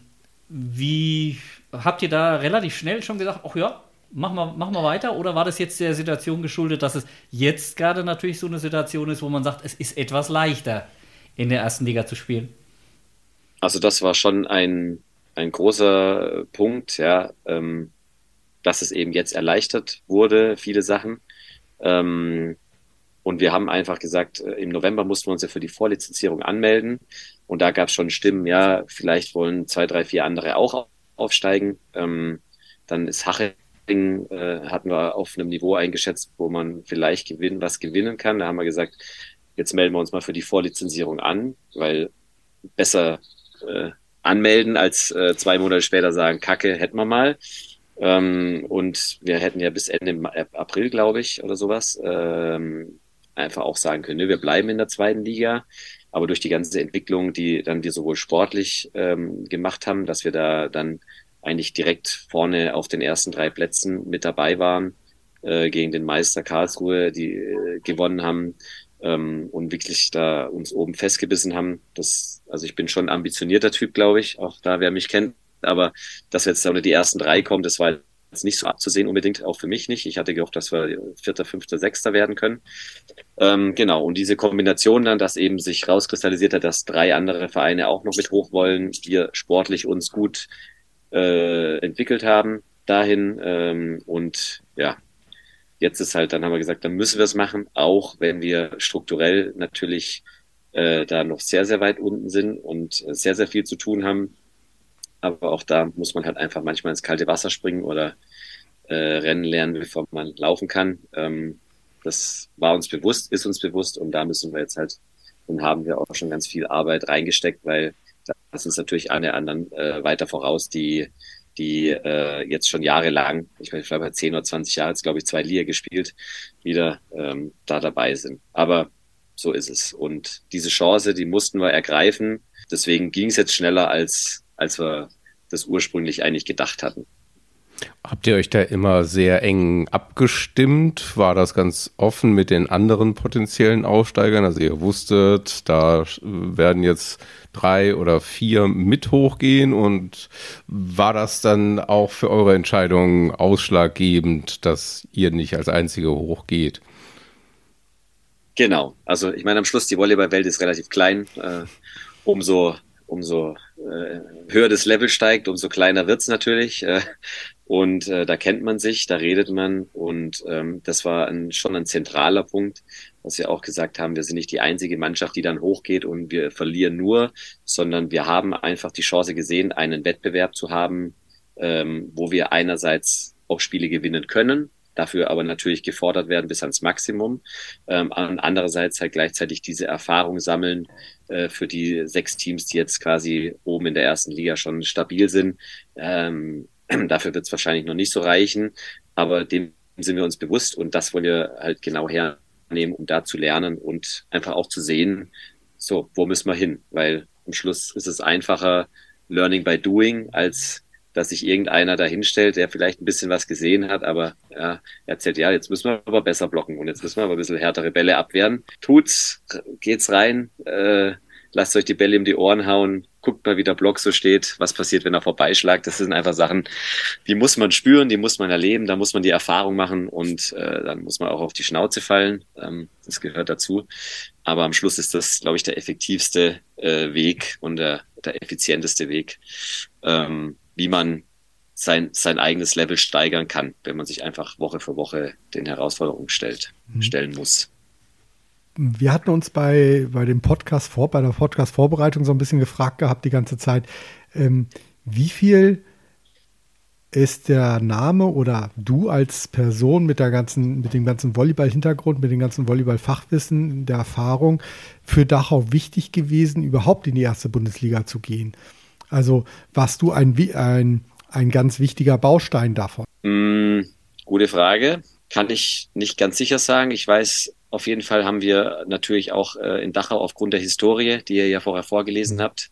wie habt ihr da relativ schnell schon gesagt, ach ja, mach mal, mach mal weiter? Oder war das jetzt der Situation geschuldet, dass es jetzt gerade natürlich so eine Situation ist, wo man sagt, es ist etwas leichter, in der ersten Liga zu spielen? Also das war schon ein, ein großer Punkt, ja, ähm, dass es eben jetzt erleichtert wurde, viele Sachen. Ähm, und wir haben einfach gesagt, äh, im November mussten wir uns ja für die Vorlizenzierung anmelden. Und da gab es schon Stimmen, ja, vielleicht wollen zwei, drei, vier andere auch aufsteigen. Ähm, dann ist Haching, äh, hatten wir auf einem Niveau eingeschätzt, wo man vielleicht gewinnen, was gewinnen kann. Da haben wir gesagt, jetzt melden wir uns mal für die Vorlizenzierung an, weil besser äh, anmelden als äh, zwei Monate später sagen, Kacke, hätten wir mal. Ähm, und wir hätten ja bis Ende April, glaube ich, oder sowas, ähm, einfach auch sagen können, ne, wir bleiben in der zweiten Liga. Aber durch die ganze Entwicklung, die dann wir sowohl sportlich ähm, gemacht haben, dass wir da dann eigentlich direkt vorne auf den ersten drei Plätzen mit dabei waren, äh, gegen den Meister Karlsruhe, die äh, gewonnen haben ähm, und wirklich da uns oben festgebissen haben. Das, also ich bin schon ein ambitionierter Typ, glaube ich. Auch da, wer mich kennt, aber dass wir jetzt unter die ersten drei kommen, das war jetzt nicht so abzusehen unbedingt, auch für mich nicht. Ich hatte gehofft, dass wir Vierter, Fünfter, Sechster werden können. Ähm, genau, und diese Kombination dann, dass eben sich rauskristallisiert hat, dass drei andere Vereine auch noch mit hoch wollen, wir sportlich uns gut äh, entwickelt haben, dahin. Ähm, und ja, jetzt ist halt, dann haben wir gesagt, dann müssen wir es machen, auch wenn wir strukturell natürlich äh, da noch sehr, sehr weit unten sind und sehr, sehr viel zu tun haben. Aber auch da muss man halt einfach manchmal ins kalte Wasser springen oder äh, Rennen lernen, bevor man laufen kann. Ähm, das war uns bewusst, ist uns bewusst und da müssen wir jetzt halt, dann haben wir auch schon ganz viel Arbeit reingesteckt, weil das ist natürlich alle anderen äh, weiter voraus, die die äh, jetzt schon jahrelang, ich meine, ich glaube, 10 oder 20 Jahre jetzt, glaube ich, zwei Liga gespielt, wieder ähm, da dabei sind. Aber so ist es. Und diese Chance, die mussten wir ergreifen. Deswegen ging es jetzt schneller, als, als wir das ursprünglich eigentlich gedacht hatten. Habt ihr euch da immer sehr eng abgestimmt? War das ganz offen mit den anderen potenziellen Aufsteigern? Also ihr wusstet, da werden jetzt drei oder vier mit hochgehen und war das dann auch für eure Entscheidung ausschlaggebend, dass ihr nicht als einzige hochgeht? Genau. Also ich meine, am Schluss die Volleyballwelt ist relativ klein. Äh, umso umso höher das Level steigt, umso kleiner wird's natürlich. Äh, und äh, da kennt man sich, da redet man. Und ähm, das war ein, schon ein zentraler Punkt, was wir auch gesagt haben. Wir sind nicht die einzige Mannschaft, die dann hochgeht und wir verlieren nur, sondern wir haben einfach die Chance gesehen, einen Wettbewerb zu haben, ähm, wo wir einerseits auch Spiele gewinnen können, dafür aber natürlich gefordert werden bis ans Maximum. Ähm, andererseits halt gleichzeitig diese Erfahrung sammeln äh, für die sechs Teams, die jetzt quasi oben in der ersten Liga schon stabil sind. Ähm, Dafür wird es wahrscheinlich noch nicht so reichen, aber dem sind wir uns bewusst und das wollen wir halt genau hernehmen, um da zu lernen und einfach auch zu sehen, so, wo müssen wir hin? Weil am Schluss ist es einfacher, Learning by Doing, als dass sich irgendeiner da hinstellt, der vielleicht ein bisschen was gesehen hat, aber ja, erzählt, ja, jetzt müssen wir aber besser blocken und jetzt müssen wir aber ein bisschen härtere Bälle abwehren. Tut's, geht's rein, äh, lasst euch die Bälle um die Ohren hauen, guckt mal, wie der Block so steht, was passiert, wenn er vorbeischlagt. Das sind einfach Sachen, die muss man spüren, die muss man erleben, da muss man die Erfahrung machen und äh, dann muss man auch auf die Schnauze fallen. Ähm, das gehört dazu. Aber am Schluss ist das, glaube ich, der effektivste äh, Weg und der, der effizienteste Weg, ähm, wie man sein, sein eigenes Level steigern kann, wenn man sich einfach Woche für Woche den Herausforderungen stellt, mhm. stellen muss wir hatten uns bei, bei dem Podcast vor, bei der Podcast-Vorbereitung so ein bisschen gefragt gehabt die ganze Zeit, ähm, wie viel ist der Name oder du als Person mit der ganzen, mit dem ganzen Volleyball-Hintergrund, mit dem ganzen Volleyball-Fachwissen, der Erfahrung für Dachau wichtig gewesen, überhaupt in die erste Bundesliga zu gehen? Also warst du ein, ein, ein ganz wichtiger Baustein davon? Mm, gute Frage. Kann ich nicht ganz sicher sagen. Ich weiß auf jeden Fall haben wir natürlich auch äh, in Dachau aufgrund der Historie, die ihr ja vorher vorgelesen habt,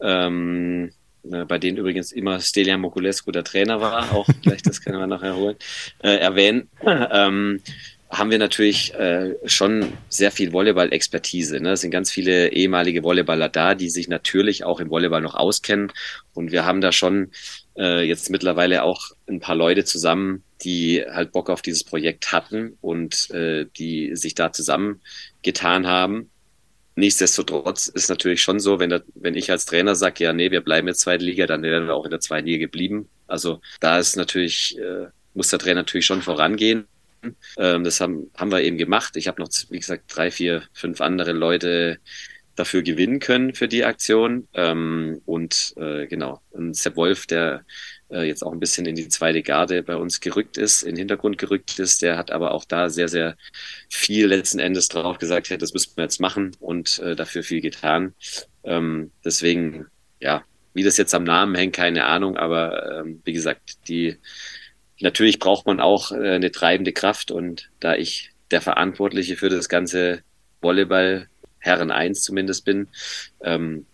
ähm, äh, bei denen übrigens immer Stelian Mokulescu der Trainer war, auch vielleicht das können wir noch erholen, äh, erwähnen. Ähm, haben wir natürlich äh, schon sehr viel Volleyball-Expertise. Ne? Es sind ganz viele ehemalige Volleyballer da, die sich natürlich auch im Volleyball noch auskennen. Und wir haben da schon äh, jetzt mittlerweile auch ein paar Leute zusammen, die halt Bock auf dieses Projekt hatten und äh, die sich da zusammengetan haben. Nichtsdestotrotz ist natürlich schon so, wenn, der, wenn ich als Trainer sage, ja, nee, wir bleiben jetzt zweite Liga, dann werden wir auch in der zweiten Liga geblieben. Also da ist natürlich, äh, muss der Trainer natürlich schon vorangehen. Ähm, das haben, haben wir eben gemacht. Ich habe noch, wie gesagt, drei, vier, fünf andere Leute dafür gewinnen können für die Aktion. Ähm, und äh, genau, und Sepp Wolf, der äh, jetzt auch ein bisschen in die zweite Garde bei uns gerückt ist, in den Hintergrund gerückt ist, der hat aber auch da sehr, sehr viel letzten Endes drauf gesagt, ja, das müssen wir jetzt machen und äh, dafür viel getan. Ähm, deswegen, ja, wie das jetzt am Namen hängt, keine Ahnung, aber ähm, wie gesagt, die natürlich braucht man auch äh, eine treibende Kraft und da ich der Verantwortliche für das ganze Volleyball Herren 1 zumindest bin, ähm,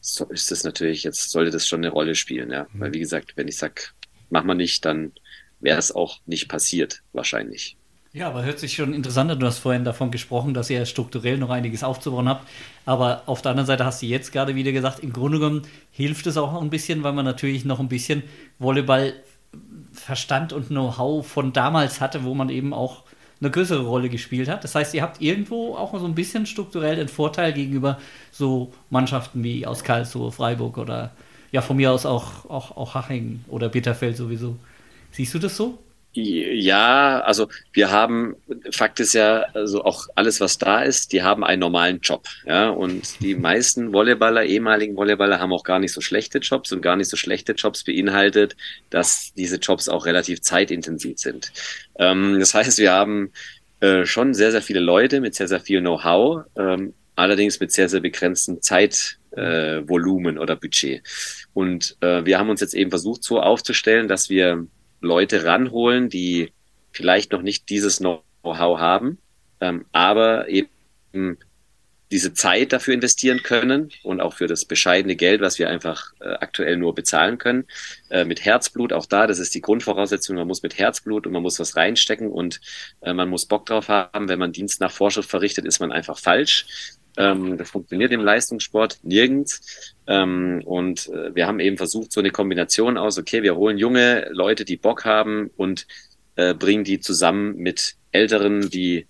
so ist das natürlich, jetzt sollte das schon eine Rolle spielen, ja. Weil wie gesagt, wenn ich sage, mach mal nicht, dann wäre es auch nicht passiert, wahrscheinlich. Ja, aber hört sich schon interessant an. Du hast vorhin davon gesprochen, dass ihr strukturell noch einiges aufzubauen habt. Aber auf der anderen Seite hast du jetzt gerade wieder gesagt, im Grunde genommen hilft es auch ein bisschen, weil man natürlich noch ein bisschen Volleyball-Verstand und Know-how von damals hatte, wo man eben auch eine größere Rolle gespielt hat. Das heißt, ihr habt irgendwo auch so ein bisschen strukturell den Vorteil gegenüber so Mannschaften wie aus Karlsruhe, Freiburg oder ja von mir aus auch, auch, auch Haching oder Bitterfeld sowieso. Siehst du das so? Ja, also wir haben, Fakt ist ja, also auch alles, was da ist, die haben einen normalen Job. Ja, und die meisten Volleyballer, ehemaligen Volleyballer, haben auch gar nicht so schlechte Jobs und gar nicht so schlechte Jobs beinhaltet, dass diese Jobs auch relativ zeitintensiv sind. Ähm, das heißt, wir haben äh, schon sehr, sehr viele Leute mit sehr, sehr viel Know-how, ähm, allerdings mit sehr, sehr begrenztem Zeitvolumen äh, oder Budget. Und äh, wir haben uns jetzt eben versucht, so aufzustellen, dass wir Leute ranholen, die vielleicht noch nicht dieses Know-how haben, ähm, aber eben diese Zeit dafür investieren können und auch für das bescheidene Geld, was wir einfach äh, aktuell nur bezahlen können, äh, mit Herzblut auch da, das ist die Grundvoraussetzung, man muss mit Herzblut und man muss was reinstecken und äh, man muss Bock drauf haben, wenn man Dienst nach Vorschrift verrichtet, ist man einfach falsch. Ähm, das funktioniert im Leistungssport nirgends. Ähm, und äh, wir haben eben versucht, so eine Kombination aus, okay, wir holen junge Leute, die Bock haben und äh, bringen die zusammen mit Älteren, die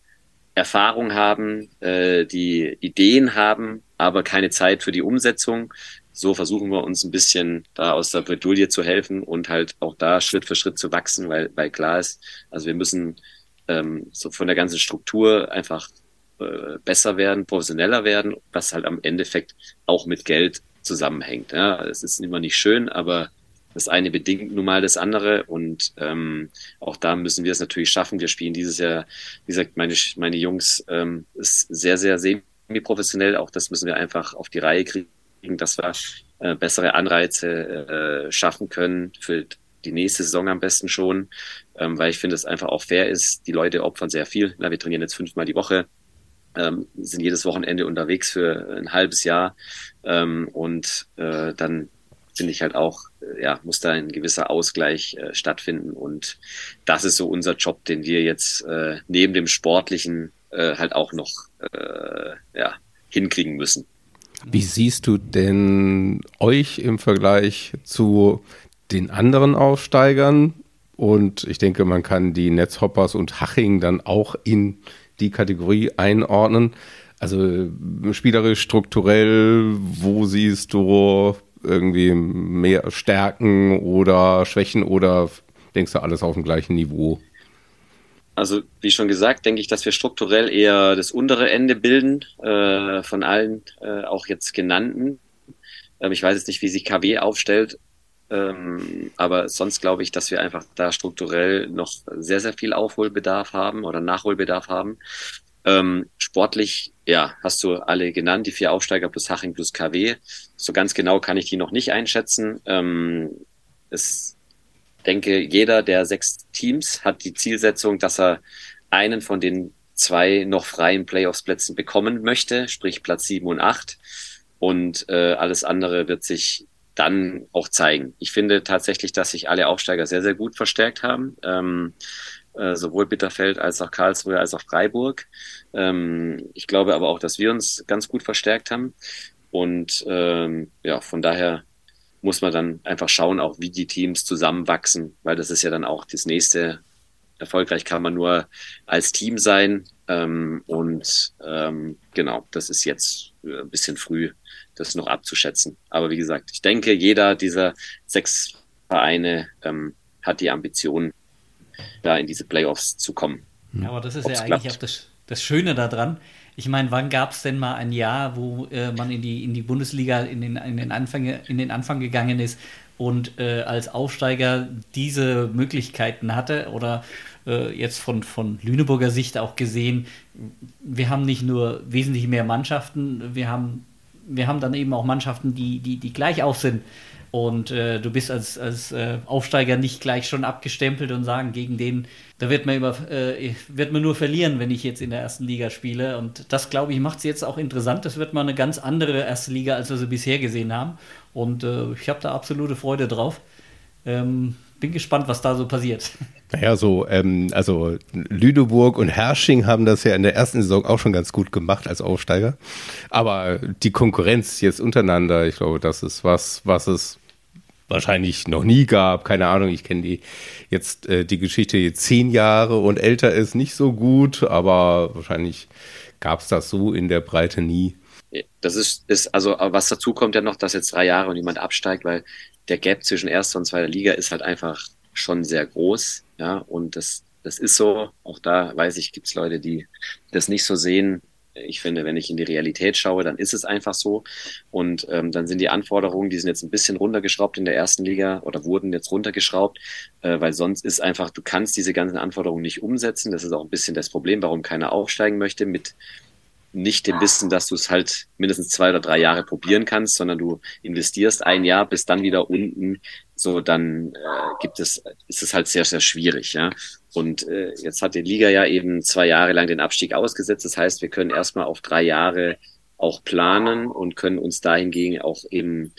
Erfahrung haben, äh, die Ideen haben, aber keine Zeit für die Umsetzung. So versuchen wir uns ein bisschen da aus der Bredouille zu helfen und halt auch da Schritt für Schritt zu wachsen, weil, weil klar ist, also wir müssen ähm, so von der ganzen Struktur einfach äh, besser werden, professioneller werden, was halt am Endeffekt auch mit Geld zusammenhängt. Ja, es ist immer nicht schön, aber das eine bedingt nun mal das andere und ähm, auch da müssen wir es natürlich schaffen. Wir spielen dieses Jahr, wie gesagt, meine, meine Jungs ähm, ist sehr, sehr semi-professionell. Auch das müssen wir einfach auf die Reihe kriegen, dass wir äh, bessere Anreize äh, schaffen können für die nächste Saison am besten schon, ähm, weil ich finde, es einfach auch fair ist. Die Leute opfern sehr viel. Na, wir trainieren jetzt fünfmal die Woche ähm, sind jedes Wochenende unterwegs für ein halbes Jahr ähm, und äh, dann finde ich halt auch, äh, ja, muss da ein gewisser Ausgleich äh, stattfinden und das ist so unser Job, den wir jetzt äh, neben dem Sportlichen äh, halt auch noch äh, ja, hinkriegen müssen. Wie siehst du denn euch im Vergleich zu den anderen Aufsteigern? Und ich denke, man kann die Netzhoppers und Haching dann auch in die Kategorie einordnen? Also spielerisch, strukturell, wo siehst du irgendwie mehr Stärken oder Schwächen oder denkst du alles auf dem gleichen Niveau? Also wie schon gesagt, denke ich, dass wir strukturell eher das untere Ende bilden äh, von allen äh, auch jetzt genannten. Ähm, ich weiß jetzt nicht, wie sich KW aufstellt, ähm, aber sonst glaube ich, dass wir einfach da strukturell noch sehr, sehr viel Aufholbedarf haben oder Nachholbedarf haben. Ähm, sportlich, ja, hast du alle genannt, die vier Aufsteiger plus Haching plus KW. So ganz genau kann ich die noch nicht einschätzen. Ähm, es denke, jeder der sechs Teams hat die Zielsetzung, dass er einen von den zwei noch freien Playoffs-Plätzen bekommen möchte, sprich Platz sieben und acht. Und äh, alles andere wird sich dann auch zeigen. Ich finde tatsächlich, dass sich alle Aufsteiger sehr, sehr gut verstärkt haben. Ähm, äh, sowohl Bitterfeld als auch Karlsruhe als auch Freiburg. Ähm, ich glaube aber auch, dass wir uns ganz gut verstärkt haben. Und ähm, ja, von daher muss man dann einfach schauen, auch wie die Teams zusammenwachsen, weil das ist ja dann auch das nächste. Erfolgreich kann man nur als Team sein. Ähm, und ähm, genau, das ist jetzt äh, ein bisschen früh das noch abzuschätzen. Aber wie gesagt, ich denke, jeder dieser sechs Vereine ähm, hat die Ambition, da in diese Playoffs zu kommen. Ja, aber das ist Ob's ja eigentlich auch das, das Schöne daran. Ich meine, wann gab es denn mal ein Jahr, wo äh, man in die, in die Bundesliga in den, in, den Anfang, in den Anfang gegangen ist und äh, als Aufsteiger diese Möglichkeiten hatte oder äh, jetzt von, von Lüneburger Sicht auch gesehen, wir haben nicht nur wesentlich mehr Mannschaften, wir haben wir haben dann eben auch Mannschaften, die, die, die gleich auf sind. Und äh, du bist als, als äh, Aufsteiger nicht gleich schon abgestempelt und sagen, gegen den, da wird man, über, äh, wird man nur verlieren, wenn ich jetzt in der ersten Liga spiele. Und das, glaube ich, macht es jetzt auch interessant. Das wird mal eine ganz andere erste Liga, als wir sie bisher gesehen haben. Und äh, ich habe da absolute Freude drauf. Ähm, bin gespannt, was da so passiert. Naja, so, ähm, also Lüneburg und Hersching haben das ja in der ersten Saison auch schon ganz gut gemacht als Aufsteiger. Aber die Konkurrenz jetzt untereinander, ich glaube, das ist was, was es wahrscheinlich noch nie gab. Keine Ahnung, ich kenne die jetzt äh, die Geschichte jetzt zehn Jahre und älter ist nicht so gut, aber wahrscheinlich gab es das so in der Breite nie. Das ist, ist, also was dazu kommt ja noch, dass jetzt drei Jahre und jemand absteigt, weil der Gap zwischen erster und zweiter Liga ist halt einfach schon sehr groß. Ja, und das, das ist so. Auch da weiß ich, gibt es Leute, die das nicht so sehen. Ich finde, wenn ich in die Realität schaue, dann ist es einfach so. Und ähm, dann sind die Anforderungen, die sind jetzt ein bisschen runtergeschraubt in der ersten Liga oder wurden jetzt runtergeschraubt, äh, weil sonst ist einfach, du kannst diese ganzen Anforderungen nicht umsetzen. Das ist auch ein bisschen das Problem, warum keiner aufsteigen möchte mit nicht dem Wissen, dass du es halt mindestens zwei oder drei Jahre probieren kannst, sondern du investierst ein Jahr, bis dann wieder unten, so dann äh, gibt es, ist es halt sehr, sehr schwierig, ja. Und äh, jetzt hat die Liga ja eben zwei Jahre lang den Abstieg ausgesetzt. Das heißt, wir können erstmal auf drei Jahre auch planen und können uns dahingegen auch eben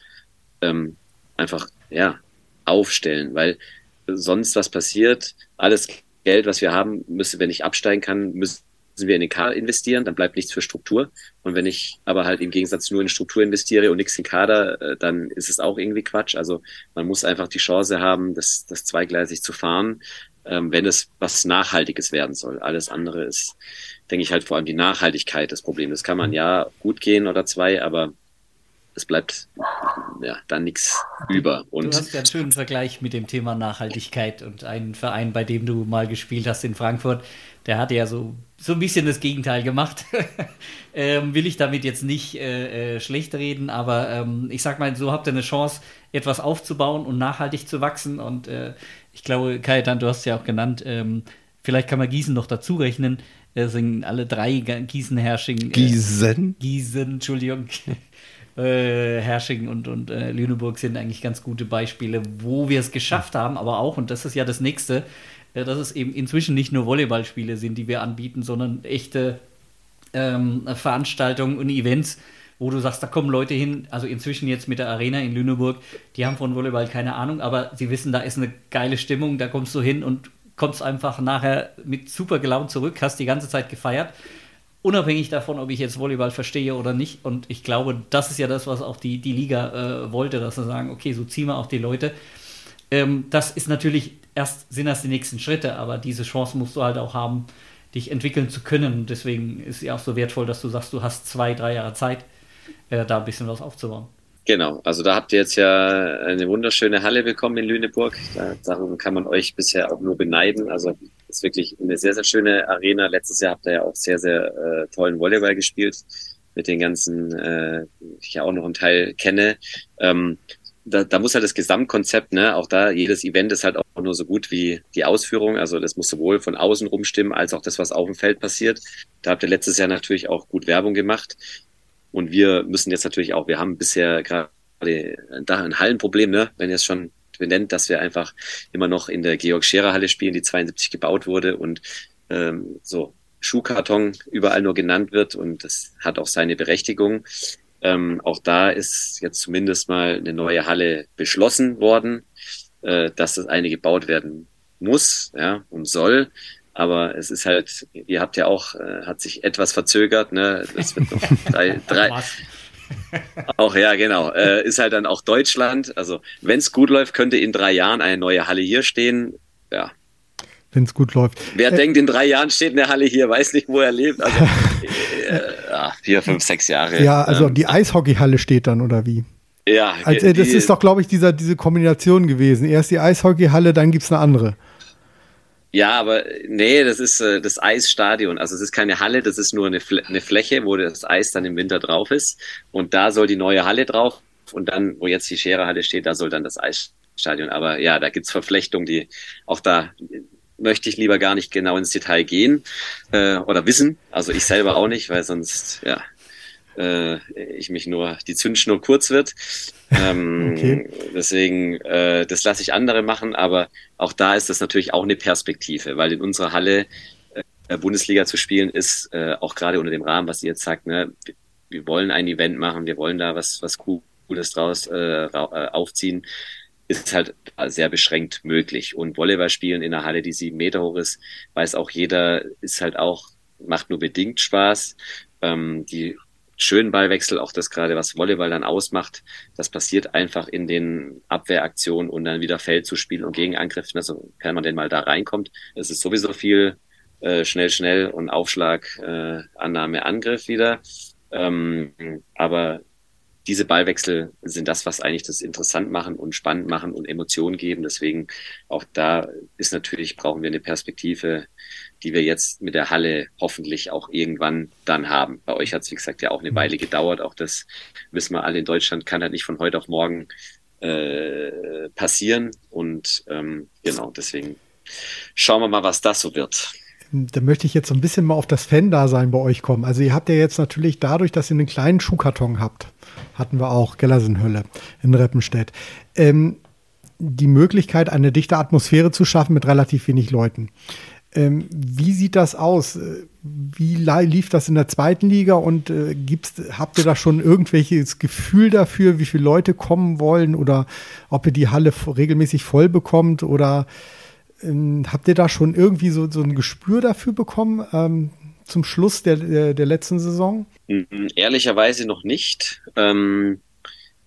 ähm, einfach ja aufstellen, weil sonst was passiert, alles Geld, was wir haben, müssen, wenn ich absteigen kann, müssen wir in den Kader investieren, dann bleibt nichts für Struktur. Und wenn ich aber halt im Gegensatz nur in Struktur investiere und nichts in Kader, äh, dann ist es auch irgendwie Quatsch. Also man muss einfach die Chance haben, das, das zweigleisig zu fahren, ähm, wenn es was Nachhaltiges werden soll. Alles andere ist, denke ich halt vor allem die Nachhaltigkeit des Problems. Das kann man ja gut gehen oder zwei, aber es bleibt ja dann nichts über. Und du hast ja einen schönen Vergleich mit dem Thema Nachhaltigkeit und einen Verein, bei dem du mal gespielt hast in Frankfurt, der hatte ja so, so ein bisschen das Gegenteil gemacht. ähm, will ich damit jetzt nicht äh, äh, schlecht reden, aber ähm, ich sag mal, so habt ihr eine Chance, etwas aufzubauen und nachhaltig zu wachsen. Und äh, ich glaube, Kajetan, du hast ja auch genannt, ähm, vielleicht kann man Gießen noch dazu rechnen. Äh, sind alle drei Gießen, Herrsching. Äh, Gießen? Gießen, Entschuldigung. Äh, Hersching und, und äh, Lüneburg sind eigentlich ganz gute Beispiele, wo wir es geschafft haben, aber auch, und das ist ja das nächste, äh, dass es eben inzwischen nicht nur Volleyballspiele sind, die wir anbieten, sondern echte ähm, Veranstaltungen und Events, wo du sagst, da kommen Leute hin, also inzwischen jetzt mit der Arena in Lüneburg, die haben von Volleyball keine Ahnung, aber sie wissen, da ist eine geile Stimmung, da kommst du hin und kommst einfach nachher mit super gelaunt zurück, hast die ganze Zeit gefeiert unabhängig davon, ob ich jetzt Volleyball verstehe oder nicht. Und ich glaube, das ist ja das, was auch die, die Liga äh, wollte, dass sie sagen, okay, so ziehen wir auch die Leute. Ähm, das ist natürlich, erst sind das die nächsten Schritte, aber diese Chance musst du halt auch haben, dich entwickeln zu können. Und deswegen ist ja auch so wertvoll, dass du sagst, du hast zwei, drei Jahre Zeit, äh, da ein bisschen was aufzubauen. Genau, also da habt ihr jetzt ja eine wunderschöne Halle bekommen in Lüneburg. Da, darum kann man euch bisher auch nur beneiden. Also ist wirklich eine sehr, sehr schöne Arena. Letztes Jahr habt ihr ja auch sehr, sehr äh, tollen Volleyball gespielt mit den ganzen, äh, ich ja auch noch einen Teil kenne. Ähm, da, da muss halt das Gesamtkonzept, ne, auch da, jedes Event ist halt auch nur so gut wie die Ausführung. Also das muss sowohl von außen rumstimmen, als auch das, was auf dem Feld passiert. Da habt ihr letztes Jahr natürlich auch gut Werbung gemacht. Und wir müssen jetzt natürlich auch, wir haben bisher gerade da ein Hallenproblem, ne, wenn es schon benennt, dass wir einfach immer noch in der Georg-Scherer-Halle spielen, die 72 gebaut wurde und ähm, so Schuhkarton überall nur genannt wird und das hat auch seine Berechtigung. Ähm, auch da ist jetzt zumindest mal eine neue Halle beschlossen worden, äh, dass das eine gebaut werden muss ja, und soll. Aber es ist halt, ihr habt ja auch, äh, hat sich etwas verzögert, ne? Das wird noch drei, drei, auch ja, genau. Äh, ist halt dann auch Deutschland. Also wenn es gut läuft, könnte in drei Jahren eine neue Halle hier stehen. Ja. Wenn es gut läuft. Wer äh, denkt, in drei Jahren steht eine Halle hier, weiß nicht, wo er lebt. Also äh, vier, fünf, sechs Jahre. Ja, also ähm, die Eishockeyhalle steht dann, oder wie? Ja. Also, das ist doch, glaube ich, dieser, diese Kombination gewesen. Erst die Eishockeyhalle, dann gibt es eine andere. Ja, aber nee, das ist äh, das Eisstadion. Also es ist keine Halle, das ist nur eine, Fl eine Fläche, wo das Eis dann im Winter drauf ist. Und da soll die neue Halle drauf. Und dann, wo jetzt die Scherer-Halle steht, da soll dann das Eisstadion. Aber ja, da gibt's Verflechtungen, die auch da möchte ich lieber gar nicht genau ins Detail gehen äh, oder wissen. Also ich selber auch nicht, weil sonst, ja, äh, ich mich nur die Zündschnur kurz wird. Ähm, okay. Deswegen, äh, das lasse ich andere machen, aber auch da ist das natürlich auch eine Perspektive, weil in unserer Halle äh, Bundesliga zu spielen ist, äh, auch gerade unter dem Rahmen, was ihr jetzt sagt, ne, wir wollen ein Event machen, wir wollen da was, was Cooles draus äh, äh, aufziehen, ist halt sehr beschränkt möglich. Und Volleyball spielen in einer Halle, die sieben Meter hoch ist, weiß auch jeder, ist halt auch, macht nur bedingt Spaß. Ähm, die schönen Ballwechsel, auch das gerade, was Volleyball dann ausmacht, das passiert einfach in den Abwehraktionen und dann wieder Feld zu spielen und Gegenangriff, also kann man denn mal da reinkommt. Es ist sowieso viel äh, schnell, schnell und Aufschlag, äh, Annahme, Angriff wieder. Ähm, aber diese Ballwechsel sind das, was eigentlich das interessant machen und spannend machen und Emotionen geben. Deswegen auch da ist natürlich, brauchen wir eine Perspektive, die wir jetzt mit der Halle hoffentlich auch irgendwann dann haben. Bei euch hat es, wie gesagt, ja auch eine Weile gedauert. Auch das wissen wir alle in Deutschland, kann halt nicht von heute auf morgen äh, passieren. Und ähm, genau, deswegen schauen wir mal, was das so wird. Da möchte ich jetzt so ein bisschen mal auf das Fan-Dasein bei euch kommen. Also ihr habt ja jetzt natürlich dadurch, dass ihr einen kleinen Schuhkarton habt, hatten wir auch, Gellersenhölle in Reppenstedt, ähm, die Möglichkeit, eine dichte Atmosphäre zu schaffen mit relativ wenig Leuten. Ähm, wie sieht das aus? Wie lief das in der zweiten Liga und äh, gibt's, habt ihr da schon irgendwelches Gefühl dafür, wie viele Leute kommen wollen oder ob ihr die Halle regelmäßig voll bekommt oder ähm, habt ihr da schon irgendwie so, so ein Gespür dafür bekommen ähm, zum Schluss der, der, der, letzten Saison? Mhm, ehrlicherweise noch nicht. Ähm,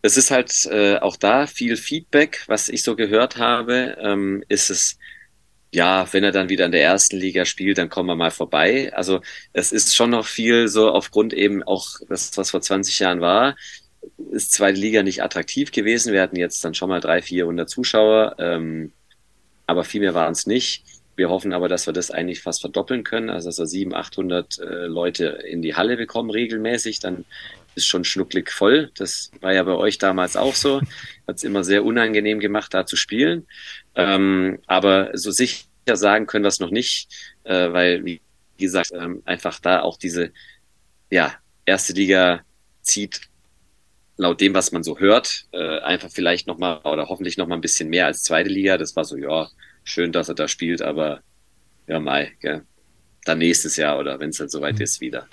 es ist halt äh, auch da viel Feedback, was ich so gehört habe, ähm, ist es ja, wenn er dann wieder in der ersten Liga spielt, dann kommen wir mal vorbei. Also es ist schon noch viel so aufgrund eben auch das, was vor 20 Jahren war, ist zweite Liga nicht attraktiv gewesen. Wir hatten jetzt dann schon mal 300, 400 Zuschauer. Ähm, aber viel mehr waren es nicht. Wir hoffen aber, dass wir das eigentlich fast verdoppeln können, also dass wir 700, 800 äh, Leute in die Halle bekommen regelmäßig, dann ist schon schnucklig voll. Das war ja bei euch damals auch so. Hat es immer sehr unangenehm gemacht, da zu spielen. Ähm, aber so sicher sagen können wir es noch nicht, äh, weil, wie gesagt, ähm, einfach da auch diese, ja, erste Liga zieht laut dem, was man so hört, äh, einfach vielleicht nochmal oder hoffentlich nochmal ein bisschen mehr als zweite Liga. Das war so, ja, schön, dass er da spielt, aber ja, Mai, gell. Dann nächstes Jahr oder wenn es halt soweit mhm. ist, wieder.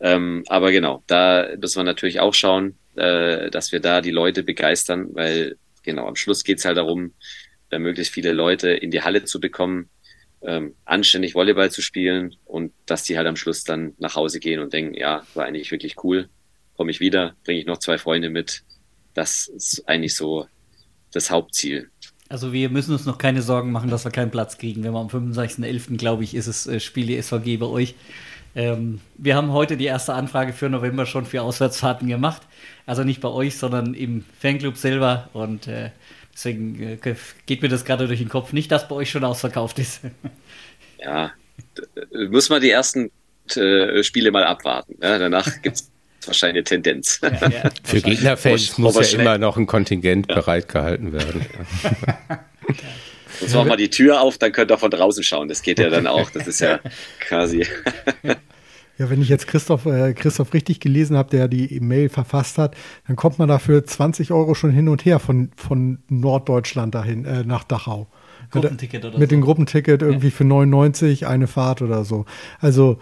Ähm, aber genau, da müssen wir natürlich auch schauen, äh, dass wir da die Leute begeistern, weil genau, am Schluss geht's halt darum, äh, möglichst viele Leute in die Halle zu bekommen, ähm, anständig Volleyball zu spielen und dass die halt am Schluss dann nach Hause gehen und denken, ja, war eigentlich wirklich cool, komme ich wieder, bringe ich noch zwei Freunde mit. Das ist eigentlich so das Hauptziel. Also wir müssen uns noch keine Sorgen machen, dass wir keinen Platz kriegen. Wenn wir am 25.11. glaube ich, ist es äh, Spiel die SVG bei euch. Ähm, wir haben heute die erste Anfrage für November schon für Auswärtsfahrten gemacht. Also nicht bei euch, sondern im Fanclub selber. Und äh, deswegen äh, geht mir das gerade durch den Kopf. Nicht, dass bei euch schon ausverkauft ist. ja, muss man die ersten äh, Spiele mal abwarten. Ja, danach gibt es wahrscheinlich eine Tendenz. Ja, ja, Für Gegnerfans muss ja schnell. immer noch ein Kontingent bereitgehalten werden. Sonst machen wir die Tür auf, dann könnt ihr von draußen schauen. Das geht ja dann auch. Das ist ja quasi. Ja, wenn ich jetzt Christoph, äh, Christoph richtig gelesen habe, der die E-Mail verfasst hat, dann kommt man dafür 20 Euro schon hin und her von, von Norddeutschland dahin, äh, nach Dachau. Gruppenticket oder Mit so. dem Gruppenticket irgendwie ja. für 99 eine Fahrt oder so. Also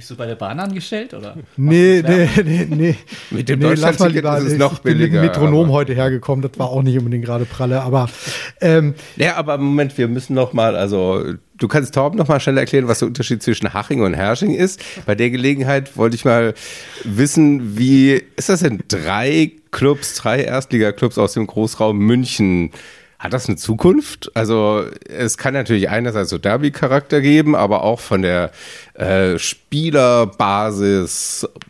bist du bei der Bahn angestellt oder? Nee, nee, nee, nee. Mit dem nee, Deutschlandticket ist es noch billiger. Ich bin mit Metronom aber. heute hergekommen, das war auch nicht unbedingt gerade pralle, aber ähm, Ja, aber Moment, wir müssen noch mal, also du kannst Torben noch mal schnell erklären, was der Unterschied zwischen Haching und Hersching ist. Bei der Gelegenheit wollte ich mal wissen, wie ist das denn drei Clubs, drei Erstliga-Clubs aus dem Großraum München hat das eine Zukunft? Also es kann natürlich einerseits so Derby-Charakter geben, aber auch von der äh, Spielerbasis,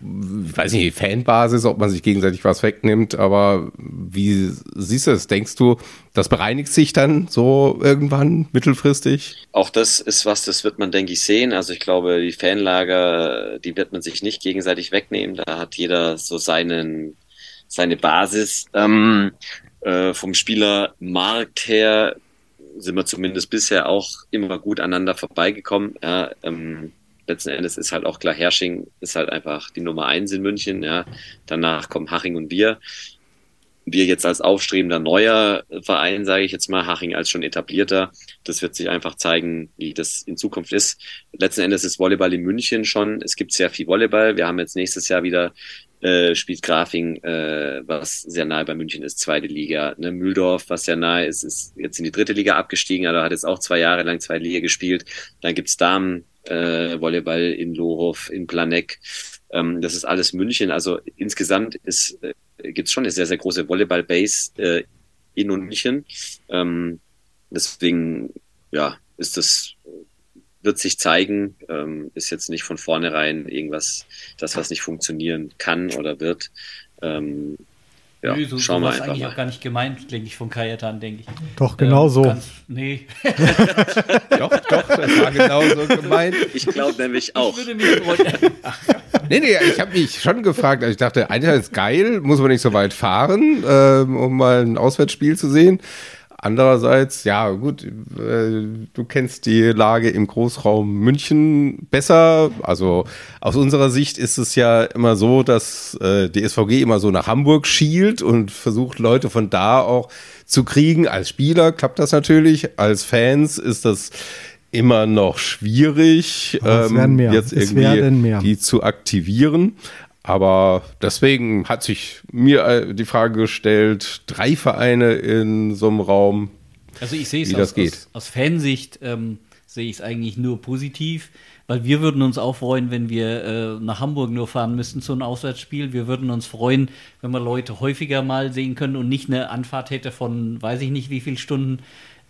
weiß nicht, Fanbasis, ob man sich gegenseitig was wegnimmt. Aber wie siehst du es? Denkst du, das bereinigt sich dann so irgendwann mittelfristig? Auch das ist was, das wird man, denke ich, sehen. Also ich glaube, die Fanlager, die wird man sich nicht gegenseitig wegnehmen. Da hat jeder so seinen seine Basis. Ähm, äh, vom Spielermarkt her sind wir zumindest bisher auch immer gut aneinander vorbeigekommen. Ja, ähm, letzten Endes ist halt auch klar, Hersching ist halt einfach die Nummer eins in München. Ja. Danach kommen Haching und wir. Wir jetzt als aufstrebender neuer Verein, sage ich jetzt mal, Haching als schon etablierter. Das wird sich einfach zeigen, wie das in Zukunft ist. Letzten Endes ist Volleyball in München schon. Es gibt sehr viel Volleyball. Wir haben jetzt nächstes Jahr wieder äh, spielt Grafing, äh, was sehr nahe bei München ist, zweite Liga. Ne? Mühldorf, was sehr nahe ist, ist jetzt in die dritte Liga abgestiegen, aber hat jetzt auch zwei Jahre lang zweite Liga gespielt. Dann gibt's Damen, äh, Volleyball in Lohof, in Planeck. Ähm, das ist alles München. Also insgesamt ist, äh, gibt's schon eine sehr, sehr große Volleyball-Base äh, in München. Ähm, deswegen, ja, ist das wird sich zeigen, ähm, ist jetzt nicht von vornherein irgendwas, das was nicht funktionieren kann oder wird. Ähm, ja, Nö, so, schauen wir sowas einfach eigentlich mal. auch gar nicht gemeint, denke ich, von Kajatan, denke ich. Doch, genau Ähm, so. ganz- nee, Doch, doch, das war genau so gemeint. Ich glaube nämlich auch. würde mich freuen. Nee, nee, ich habe mich schon gefragt. Also ich dachte, einerseits geil, muss man nicht so weit fahren, ähm, um mal ein Auswärtsspiel zu sehen. Andererseits, ja, gut, äh, du kennst die Lage im Großraum München besser. Also aus unserer Sicht ist es ja immer so, dass äh, die SVG immer so nach Hamburg schielt und versucht, Leute von da auch zu kriegen. Als Spieler klappt das natürlich. Als Fans ist das immer noch schwierig, Aber es werden mehr. jetzt irgendwie die zu aktivieren. Aber deswegen hat sich mir äh, die Frage gestellt, drei Vereine in so einem Raum. Also ich sehe es Wie aus, das geht. aus, aus Fansicht, ähm, sehe ich es eigentlich nur positiv, weil wir würden uns auch freuen, wenn wir äh, nach Hamburg nur fahren müssten zu einem Auswärtsspiel. Wir würden uns freuen, wenn wir Leute häufiger mal sehen können und nicht eine Anfahrt hätte von weiß ich nicht wie viele Stunden.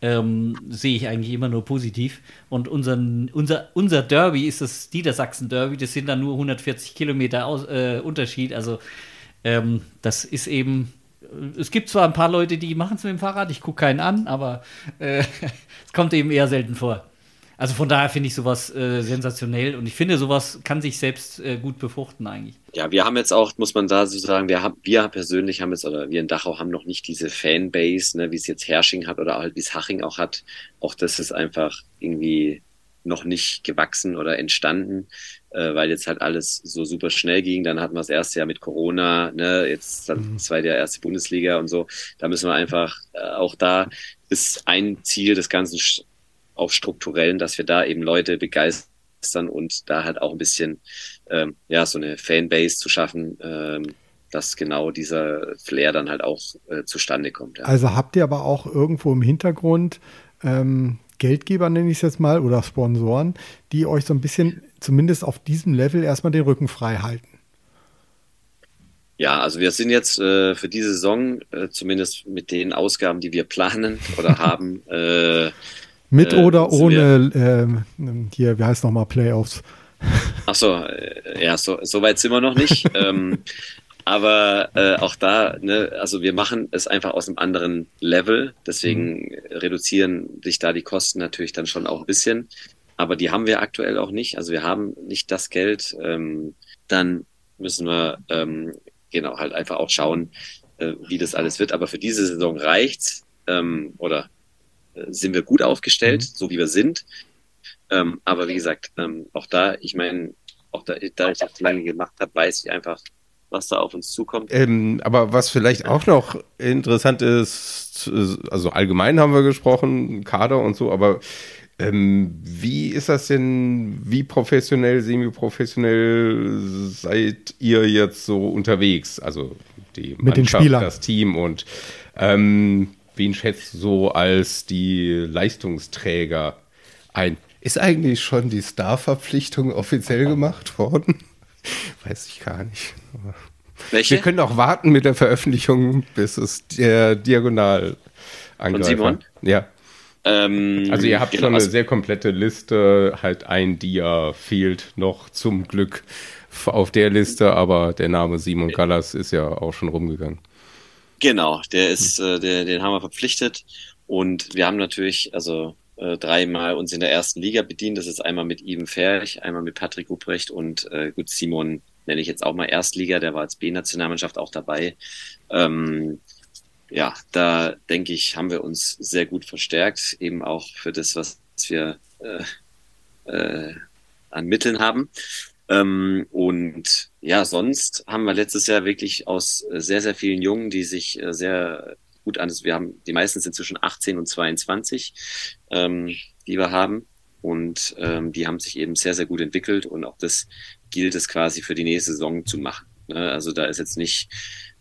Ähm, sehe ich eigentlich immer nur positiv. Und unseren, unser, unser Derby ist das Niedersachsen-Derby, das sind dann nur 140 Kilometer aus, äh, Unterschied. Also ähm, das ist eben es gibt zwar ein paar Leute, die machen es mit dem Fahrrad, ich gucke keinen an, aber äh, es kommt eben eher selten vor. Also von daher finde ich sowas äh, sensationell und ich finde, sowas kann sich selbst äh, gut befruchten eigentlich. Ja, wir haben jetzt auch, muss man da so sagen, wir haben, wir persönlich haben jetzt, oder wir in Dachau haben noch nicht diese Fanbase, ne, wie es jetzt Hersching hat oder halt wie es Haching auch hat. Auch das ist einfach irgendwie noch nicht gewachsen oder entstanden, äh, weil jetzt halt alles so super schnell ging. Dann hatten wir das erste Jahr mit Corona, ne, jetzt dann das zweite Jahr erste Bundesliga und so. Da müssen wir einfach, äh, auch da ist ein Ziel des Ganzen auf strukturellen, dass wir da eben Leute begeistern und da halt auch ein bisschen ähm, ja so eine Fanbase zu schaffen, ähm, dass genau dieser Flair dann halt auch äh, zustande kommt. Ja. Also habt ihr aber auch irgendwo im Hintergrund ähm, Geldgeber, nenne ich es jetzt mal, oder Sponsoren, die euch so ein bisschen, zumindest auf diesem Level, erstmal den Rücken frei halten. Ja, also wir sind jetzt äh, für diese Saison, äh, zumindest mit den Ausgaben, die wir planen oder haben, äh, Mit Äh, oder ohne, ähm, hier, wie heißt nochmal, Playoffs? Ach so, äh, ja, so, so weit sind wir noch nicht. ähm, aber äh, auch da, ne, also wir machen es einfach aus einem anderen Level. Deswegen reduzieren sich da die Kosten natürlich dann schon auch ein bisschen. Aber die haben wir aktuell auch nicht. Also wir haben nicht das Geld. Ähm, dann müssen wir ähm, genau halt einfach auch schauen, äh, wie das alles wird. Aber für diese Saison reicht's. Ähm, oder äh, sind wir gut aufgestellt, so wie wir sind. Ähm, aber wie gesagt, ähm, auch da, ich meine, auch da, da ich das lange gemacht habe, weiß ich einfach, was da auf uns zukommt. Ähm, aber was vielleicht auch noch interessant ist, also allgemein haben wir gesprochen, Kader und so, aber ähm, wie ist das denn, wie professionell, semi-professionell seid ihr jetzt so unterwegs? Also die Mit den Spielern. das Team und ähm, wen schätzt du so als die Leistungsträger ein? Ist eigentlich schon die Star-Verpflichtung offiziell gemacht worden? Weiß ich gar nicht. Welche? wir können auch warten mit der Veröffentlichung, bis es der Diagonal angreift. Simon? Ja. ähm, Also ihr habt genau, schon eine also- sehr komplette Liste, halt ein Dia fehlt noch zum Glück auf der Liste, aber der Name Simon Gallas ist ja auch schon rumgegangen. Genau, der ist, äh, der, den haben wir verpflichtet und wir haben natürlich, also äh, dreimal uns in der ersten Liga bedient. Das ist einmal mit Ivan Ferch, einmal mit Patrick Ruprecht und äh, gut, Simon nenne ich jetzt auch mal Erstliga, der war als B-Nationalmannschaft auch dabei. Ähm, ja, da denke ich, haben wir uns sehr gut verstärkt, eben auch für das, was wir äh, äh, an Mitteln haben. Ähm, und ja, sonst haben wir letztes Jahr wirklich aus äh, sehr, sehr vielen Jungen, die sich äh, sehr gut an, wir haben, die meisten sind zwischen 18 und 22, ähm, die wir haben. Und ähm, die haben sich eben sehr, sehr gut entwickelt und auch das gilt es quasi für die nächste Saison zu machen. Ne? Also da ist jetzt nicht,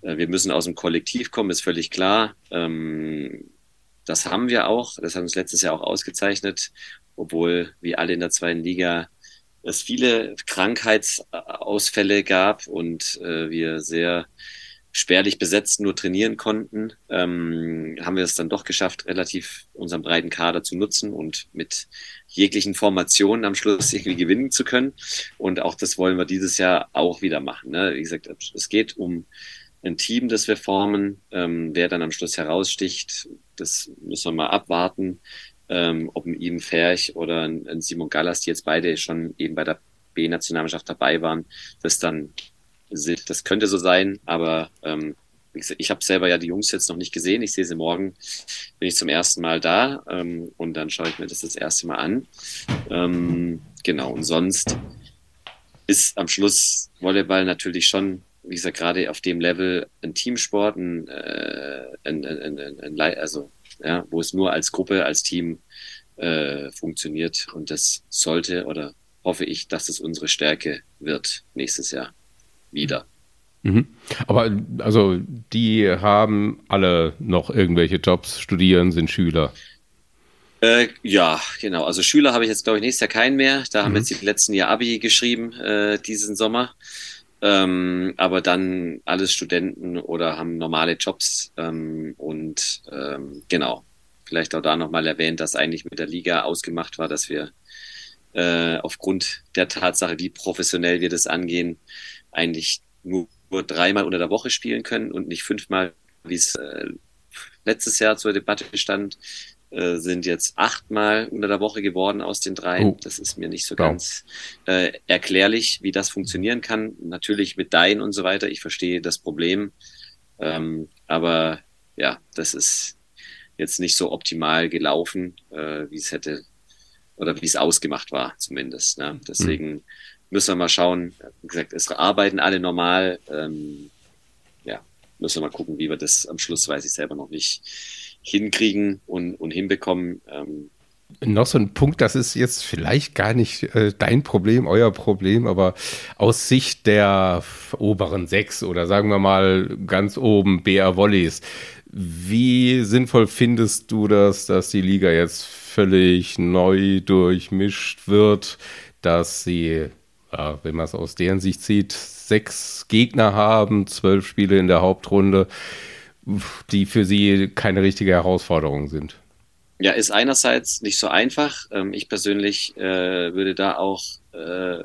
äh, wir müssen aus dem Kollektiv kommen, ist völlig klar. Ähm, das haben wir auch, das hat uns letztes Jahr auch ausgezeichnet, obwohl wie alle in der zweiten Liga es viele Krankheitsausfälle gab und äh, wir sehr spärlich besetzt nur trainieren konnten, ähm, haben wir es dann doch geschafft, relativ unseren breiten Kader zu nutzen und mit jeglichen Formationen am Schluss irgendwie gewinnen zu können. Und auch das wollen wir dieses Jahr auch wieder machen. Ne? Wie gesagt, es geht um ein Team, das wir formen. Ähm, wer dann am Schluss heraussticht, das müssen wir mal abwarten. Ähm, ob ein Ivan Ferch oder ein, ein Simon Gallas, die jetzt beide schon eben bei der B-Nationalmannschaft dabei waren, das dann das könnte so sein, aber ähm, ich habe selber ja die Jungs jetzt noch nicht gesehen. Ich sehe sie morgen, bin ich zum ersten Mal da ähm, und dann schaue ich mir das das erste Mal an. Ähm, genau, und sonst ist am Schluss Volleyball natürlich schon wie gesagt, gerade auf dem Level ein Teamsport, ein, äh, ein, ein, ein, also ja, wo es nur als Gruppe, als Team äh, funktioniert. Und das sollte oder hoffe ich, dass es unsere Stärke wird nächstes Jahr wieder. Mhm. Aber also die haben alle noch irgendwelche Jobs, studieren, sind Schüler. Äh, ja, genau. Also Schüler habe ich jetzt, glaube ich, nächstes Jahr keinen mehr. Da mhm. haben jetzt die letzten Jahr Abi geschrieben, äh, diesen Sommer. Ähm, aber dann alles Studenten oder haben normale Jobs ähm, und ähm, genau, vielleicht auch da nochmal erwähnt, dass eigentlich mit der Liga ausgemacht war, dass wir äh, aufgrund der Tatsache, wie professionell wir das angehen, eigentlich nur, nur dreimal unter der Woche spielen können und nicht fünfmal, wie es äh, letztes Jahr zur Debatte stand. Äh, sind jetzt achtmal unter der Woche geworden aus den drei. Oh. Das ist mir nicht so wow. ganz äh, erklärlich, wie das funktionieren kann. Natürlich mit Dein und so weiter. Ich verstehe das Problem. Ähm, aber ja, das ist jetzt nicht so optimal gelaufen, äh, wie es hätte oder wie es ausgemacht war, zumindest. Ne? Deswegen mhm. müssen wir mal schauen. Wie gesagt, es arbeiten alle normal. Ähm, müssen wir mal gucken, wie wir das am Schluss, weiß ich selber noch nicht, hinkriegen und, und hinbekommen. Ähm, noch so ein Punkt, das ist jetzt vielleicht gar nicht äh, dein Problem, euer Problem, aber aus Sicht der oberen sechs oder sagen wir mal ganz oben BR Volleys, wie sinnvoll findest du das, dass die Liga jetzt völlig neu durchmischt wird, dass sie, ja, wenn man es aus deren Sicht sieht, sechs Gegner haben, zwölf Spiele in der Hauptrunde? die für sie keine richtige Herausforderung sind. Ja, ist einerseits nicht so einfach. Ähm, ich persönlich äh, würde da auch äh,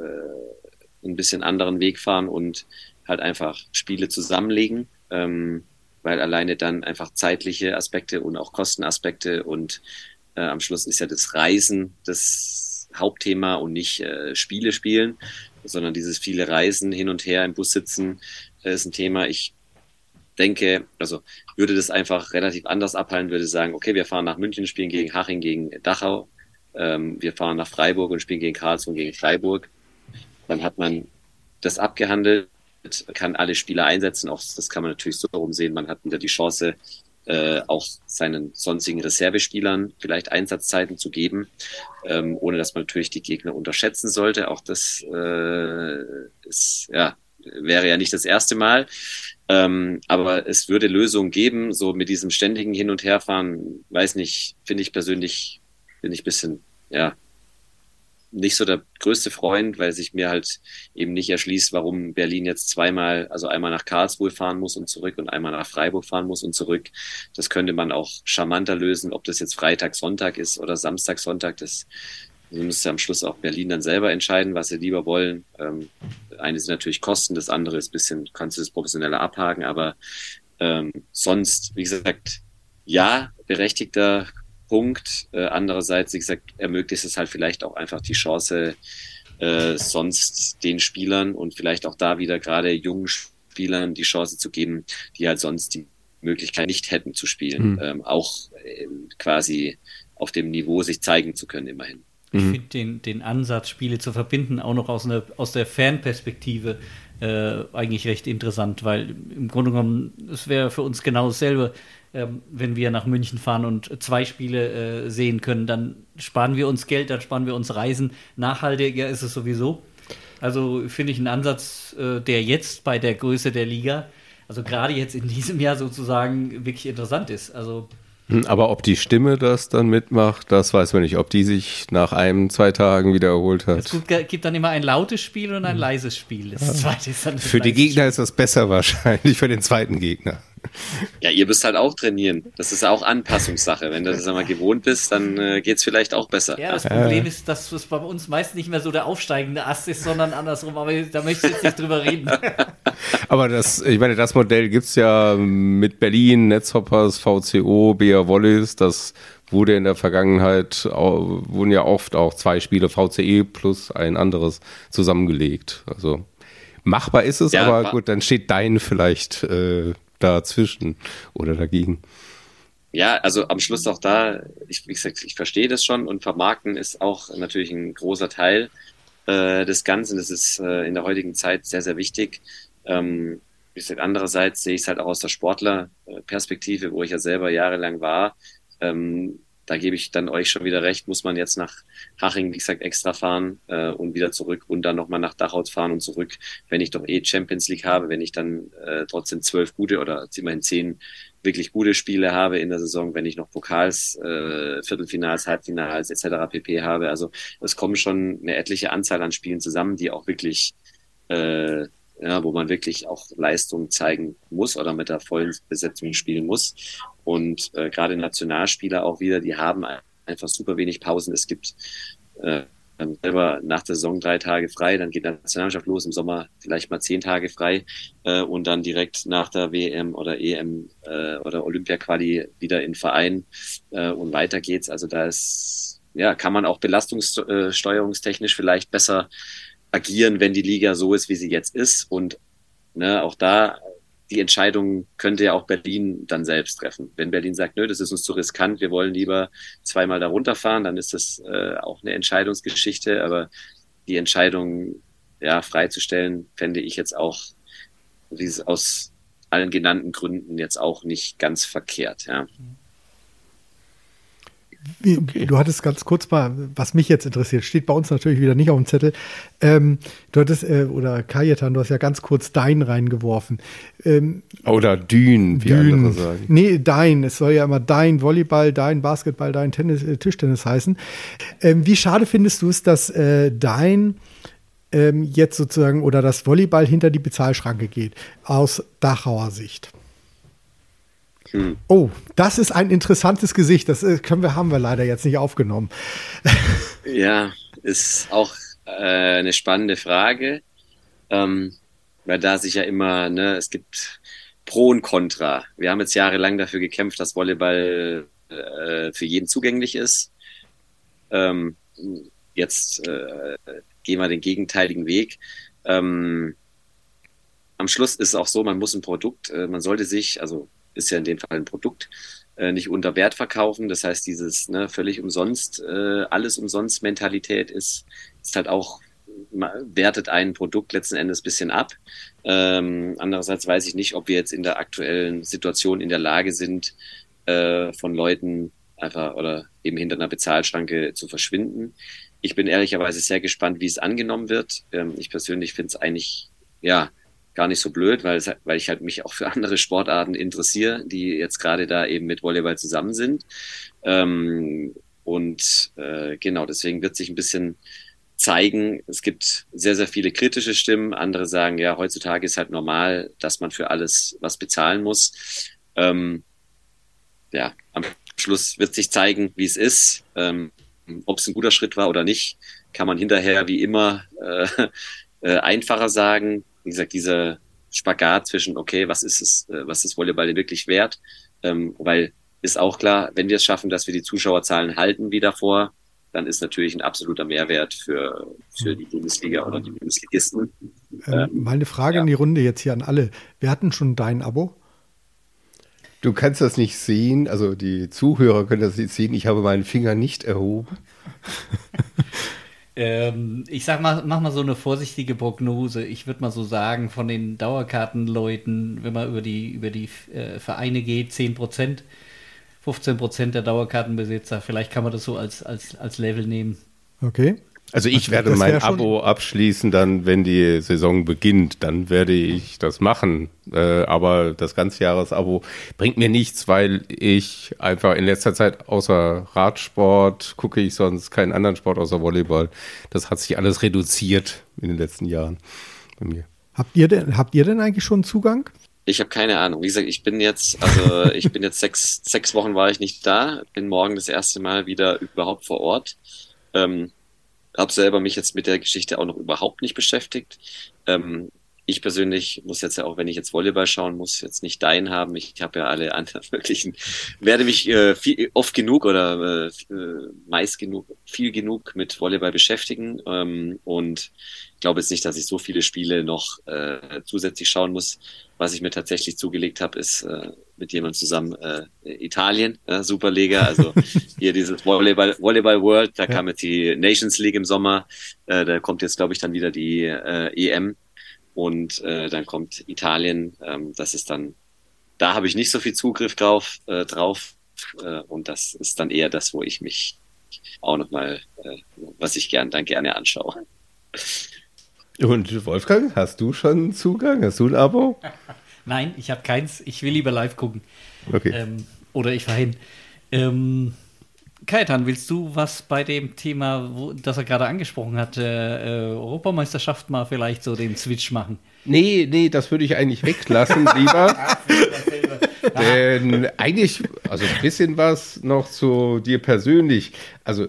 ein bisschen anderen Weg fahren und halt einfach Spiele zusammenlegen, ähm, weil alleine dann einfach zeitliche Aspekte und auch Kostenaspekte und äh, am Schluss ist ja das Reisen das Hauptthema und nicht Spiele spielen, sondern dieses viele Reisen hin und her im Bus sitzen äh, ist ein Thema. Ich denke, also würde das einfach relativ anders abhalten, würde sagen, okay, wir fahren nach München, spielen gegen Haching, gegen Dachau, ähm, wir fahren nach Freiburg und spielen gegen Karlsruhe, gegen Freiburg. Dann hat man das abgehandelt, kann alle Spieler einsetzen, auch das kann man natürlich so rumsehen, man hat wieder die Chance, äh, auch seinen sonstigen Reservespielern vielleicht Einsatzzeiten zu geben, ähm, ohne dass man natürlich die Gegner unterschätzen sollte. Auch das äh, ist, ja, wäre ja nicht das erste Mal. Ähm, aber es würde Lösungen geben, so mit diesem ständigen Hin- und Herfahren, weiß nicht, finde ich persönlich, bin ich bisschen, ja, nicht so der größte Freund, weil sich mir halt eben nicht erschließt, warum Berlin jetzt zweimal, also einmal nach Karlsruhe fahren muss und zurück und einmal nach Freiburg fahren muss und zurück. Das könnte man auch charmanter lösen, ob das jetzt Freitag, Sonntag ist oder Samstag, Sonntag. Das müsste am Schluss auch Berlin dann selber entscheiden, was sie lieber wollen. Ähm, eine ist natürlich Kosten, das andere ist ein bisschen, kannst du das professioneller abhaken, aber ähm, sonst, wie gesagt, ja, berechtigter Punkt. Äh, andererseits, wie gesagt, ermöglicht es halt vielleicht auch einfach die Chance, äh, sonst den Spielern und vielleicht auch da wieder gerade jungen Spielern die Chance zu geben, die halt sonst die Möglichkeit nicht hätten zu spielen, mhm. ähm, auch äh, quasi auf dem Niveau sich zeigen zu können, immerhin. Ich mhm. finde den, den Ansatz, Spiele zu verbinden, auch noch aus, einer, aus der Fanperspektive äh, eigentlich recht interessant, weil im Grunde genommen, es wäre für uns genau dasselbe, äh, wenn wir nach München fahren und zwei Spiele äh, sehen können, dann sparen wir uns Geld, dann sparen wir uns Reisen. Nachhaltiger ist es sowieso. Also finde ich einen Ansatz, äh, der jetzt bei der Größe der Liga, also gerade jetzt in diesem Jahr sozusagen wirklich interessant ist. Also hm, aber ob die Stimme das dann mitmacht, das weiß man nicht. Ob die sich nach einem, zwei Tagen wiederholt hat. Es gibt dann immer ein lautes Spiel und ein hm. leises Spiel. Das zweite ist dann Für die Gegner Spiel. ist das besser wahrscheinlich, für den zweiten Gegner. Ja, ihr müsst halt auch trainieren. Das ist auch Anpassungssache. Wenn du das einmal gewohnt bist, dann äh, geht es vielleicht auch besser. Ja, das Problem ist, dass es bei uns meist nicht mehr so der aufsteigende Ast ist, sondern andersrum. Aber da möchte ich jetzt nicht drüber reden. Aber das, ich meine, das Modell gibt es ja mit Berlin, Netzhoppers, VCO, BR Wallis, das wurde in der Vergangenheit, wurden ja oft auch zwei Spiele VCE plus ein anderes zusammengelegt. Also machbar ist es, ja, aber gut, dann steht dein vielleicht äh, dazwischen oder dagegen. Ja, also am Schluss auch da, ich, wie gesagt, ich verstehe das schon und vermarkten ist auch natürlich ein großer Teil äh, des Ganzen. Das ist äh, in der heutigen Zeit sehr, sehr wichtig. Ähm, wie gesagt, andererseits sehe ich es halt auch aus der Sportlerperspektive, wo ich ja selber jahrelang war. Ähm, da gebe ich dann euch schon wieder recht, muss man jetzt nach Haching, wie gesagt, extra fahren äh, und wieder zurück und dann nochmal nach Dachau fahren und zurück, wenn ich doch eh Champions League habe, wenn ich dann äh, trotzdem zwölf gute oder immerhin zehn wirklich gute Spiele habe in der Saison, wenn ich noch Pokals, äh, Viertelfinals, Halbfinals etc. pp. habe. Also es kommen schon eine etliche Anzahl an Spielen zusammen, die auch wirklich äh, ja, wo man wirklich auch Leistung zeigen muss oder mit der vollen Besetzung spielen muss. Und äh, gerade Nationalspieler auch wieder, die haben einfach super wenig Pausen. Es gibt äh, selber nach der Saison drei Tage frei, dann geht die Nationalmannschaft los, im Sommer vielleicht mal zehn Tage frei äh, und dann direkt nach der WM oder EM äh, oder Olympia-Quali wieder in Verein äh, und weiter geht's. Also da ist, ja, kann man auch belastungssteuerungstechnisch vielleicht besser agieren, wenn die Liga so ist, wie sie jetzt ist. Und ne, auch da, die Entscheidung könnte ja auch Berlin dann selbst treffen. Wenn Berlin sagt, nö, das ist uns zu riskant, wir wollen lieber zweimal da runterfahren, dann ist das äh, auch eine Entscheidungsgeschichte. Aber die Entscheidung ja, freizustellen, fände ich jetzt auch aus allen genannten Gründen jetzt auch nicht ganz verkehrt. Ja. Mhm. Okay. Du hattest ganz kurz mal, was mich jetzt interessiert, steht bei uns natürlich wieder nicht auf dem Zettel. Ähm, du hattest, äh, oder Kajetan, du hast ja ganz kurz Dein reingeworfen. Ähm, oder Dün, wie Dün. andere sagen. Nee, Dein. Es soll ja immer Dein Volleyball, Dein Basketball, Dein Tennis, äh, Tischtennis heißen. Ähm, wie schade findest du es, dass äh, Dein ähm, jetzt sozusagen oder das Volleyball hinter die Bezahlschranke geht, aus Dachauer Sicht? Hm. Oh, das ist ein interessantes Gesicht. Das äh, können wir, haben wir leider jetzt nicht aufgenommen. ja, ist auch äh, eine spannende Frage, ähm, weil da sich ja immer, ne, es gibt Pro und Contra. Wir haben jetzt jahrelang dafür gekämpft, dass Volleyball äh, für jeden zugänglich ist. Ähm, jetzt äh, gehen wir den gegenteiligen Weg. Ähm, am Schluss ist es auch so, man muss ein Produkt, äh, man sollte sich, also ist ja in dem Fall ein Produkt, äh, nicht unter Wert verkaufen. Das heißt, dieses ne, völlig umsonst, äh, alles umsonst Mentalität ist, ist halt auch, wertet ein Produkt letzten Endes bisschen ab. Ähm, andererseits weiß ich nicht, ob wir jetzt in der aktuellen Situation in der Lage sind, äh, von Leuten einfach oder eben hinter einer Bezahlschranke zu verschwinden. Ich bin ehrlicherweise sehr gespannt, wie es angenommen wird. Ähm, ich persönlich finde es eigentlich, ja, gar nicht so blöd, weil, es, weil ich halt mich auch für andere Sportarten interessiere, die jetzt gerade da eben mit Volleyball zusammen sind. Ähm, und äh, genau, deswegen wird sich ein bisschen zeigen. Es gibt sehr, sehr viele kritische Stimmen. Andere sagen, ja, heutzutage ist halt normal, dass man für alles was bezahlen muss. Ähm, ja, am Schluss wird sich zeigen, wie es ist. Ähm, Ob es ein guter Schritt war oder nicht, kann man hinterher wie immer äh, äh, einfacher sagen wie gesagt, dieser Spagat zwischen, okay, was ist es, äh, was ist Volleyball denn wirklich wert? Ähm, weil ist auch klar, wenn wir es schaffen, dass wir die Zuschauerzahlen halten wie davor, dann ist natürlich ein absoluter Mehrwert für, für die Bundesliga oder die Bundesligisten. Ähm, meine Frage ja. in die Runde jetzt hier an alle. Wir hatten schon dein Abo? Du kannst das nicht sehen, also die Zuhörer können das nicht sehen. Ich habe meinen Finger nicht erhoben. Ähm, ich sag mal, mach mal so eine vorsichtige Prognose. Ich würde mal so sagen, von den Dauerkartenleuten, wenn man über die, über die äh, Vereine geht, 10 Prozent, 15 Prozent der Dauerkartenbesitzer. Vielleicht kann man das so als, als, als Level nehmen. Okay. Also ich werde mein Abo abschließen dann, wenn die Saison beginnt. Dann werde ich das machen. Äh, aber das ganze Jahresabo bringt mir nichts, weil ich einfach in letzter Zeit außer Radsport gucke ich sonst keinen anderen Sport außer Volleyball. Das hat sich alles reduziert in den letzten Jahren bei mir. Habt ihr denn, habt ihr denn eigentlich schon Zugang? Ich habe keine Ahnung. Wie gesagt, ich bin jetzt, also ich bin jetzt sechs, sechs Wochen war ich nicht da, bin morgen das erste Mal wieder überhaupt vor Ort. Ähm, habe selber mich jetzt mit der Geschichte auch noch überhaupt nicht beschäftigt. Ähm, ich persönlich muss jetzt ja auch, wenn ich jetzt Volleyball schauen muss, jetzt nicht dein haben. Ich habe ja alle anderen möglichen, werde mich äh, viel, oft genug oder äh, meist genug, viel genug mit Volleyball beschäftigen. Ähm, und ich glaube jetzt nicht, dass ich so viele Spiele noch äh, zusätzlich schauen muss. Was ich mir tatsächlich zugelegt habe, ist äh, mit jemandem zusammen äh, Italien, äh, Superliga, also hier dieses Volleyball, Volleyball World, da ja. kam jetzt die Nations League im Sommer, äh, da kommt jetzt, glaube ich, dann wieder die äh, EM und äh, dann kommt Italien. Ähm, das ist dann, da habe ich nicht so viel Zugriff drauf, äh, drauf äh, und das ist dann eher das, wo ich mich auch nochmal, äh, was ich gern, dann gerne anschaue. Und Wolfgang, hast du schon Zugang? Hast du ein Abo? Nein, ich habe keins. Ich will lieber live gucken. Okay. Ähm, oder ich fahre hin. Ähm, Kaitan, willst du was bei dem Thema, wo, das er gerade angesprochen hat, äh, Europameisterschaft mal vielleicht so den Switch machen? Nee, nee, das würde ich eigentlich weglassen, lieber. Denn eigentlich, also ein bisschen was noch zu dir persönlich. Also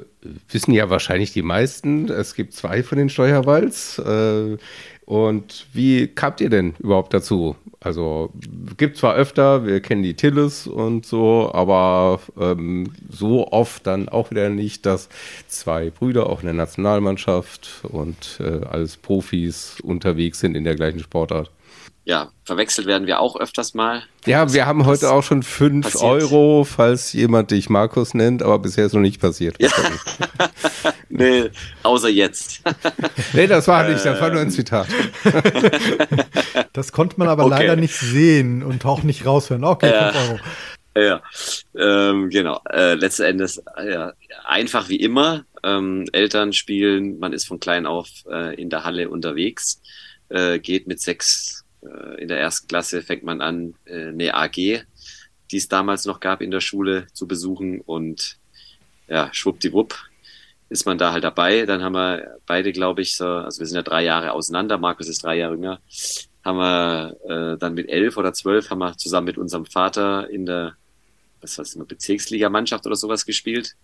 wissen ja wahrscheinlich die meisten, es gibt zwei von den Steuerwalds. Äh, und wie kamt ihr denn überhaupt dazu? Also gibt zwar öfter, wir kennen die Tillis und so, aber ähm, so oft dann auch wieder nicht, dass zwei Brüder auch in der Nationalmannschaft und äh, als Profis unterwegs sind in der gleichen Sportart ja, verwechselt werden wir auch öfters mal. Ja, wir haben heute auch schon 5 Euro, falls jemand dich Markus nennt, aber bisher ist noch nicht passiert. Ja. nee, außer jetzt. nee, das war nicht, das war nur ein Zitat. das konnte man aber okay. leider nicht sehen und auch nicht raushören. Okay, 5 äh, Euro. Ja, ähm, genau. Äh, letzten Endes ja, einfach wie immer. Ähm, Eltern spielen, man ist von klein auf äh, in der Halle unterwegs, äh, geht mit sechs äh, in der ersten Klasse fängt man an, äh, eine AG, die es damals noch gab in der Schule, zu besuchen und ja, schwuppdiwupp ist man da halt dabei. Dann haben wir beide, glaube ich, so, also wir sind ja drei Jahre auseinander, Markus ist drei Jahre jünger, haben wir äh, dann mit elf oder zwölf haben wir zusammen mit unserem Vater in der, was weiß ich, Bezirksligamannschaft oder sowas gespielt.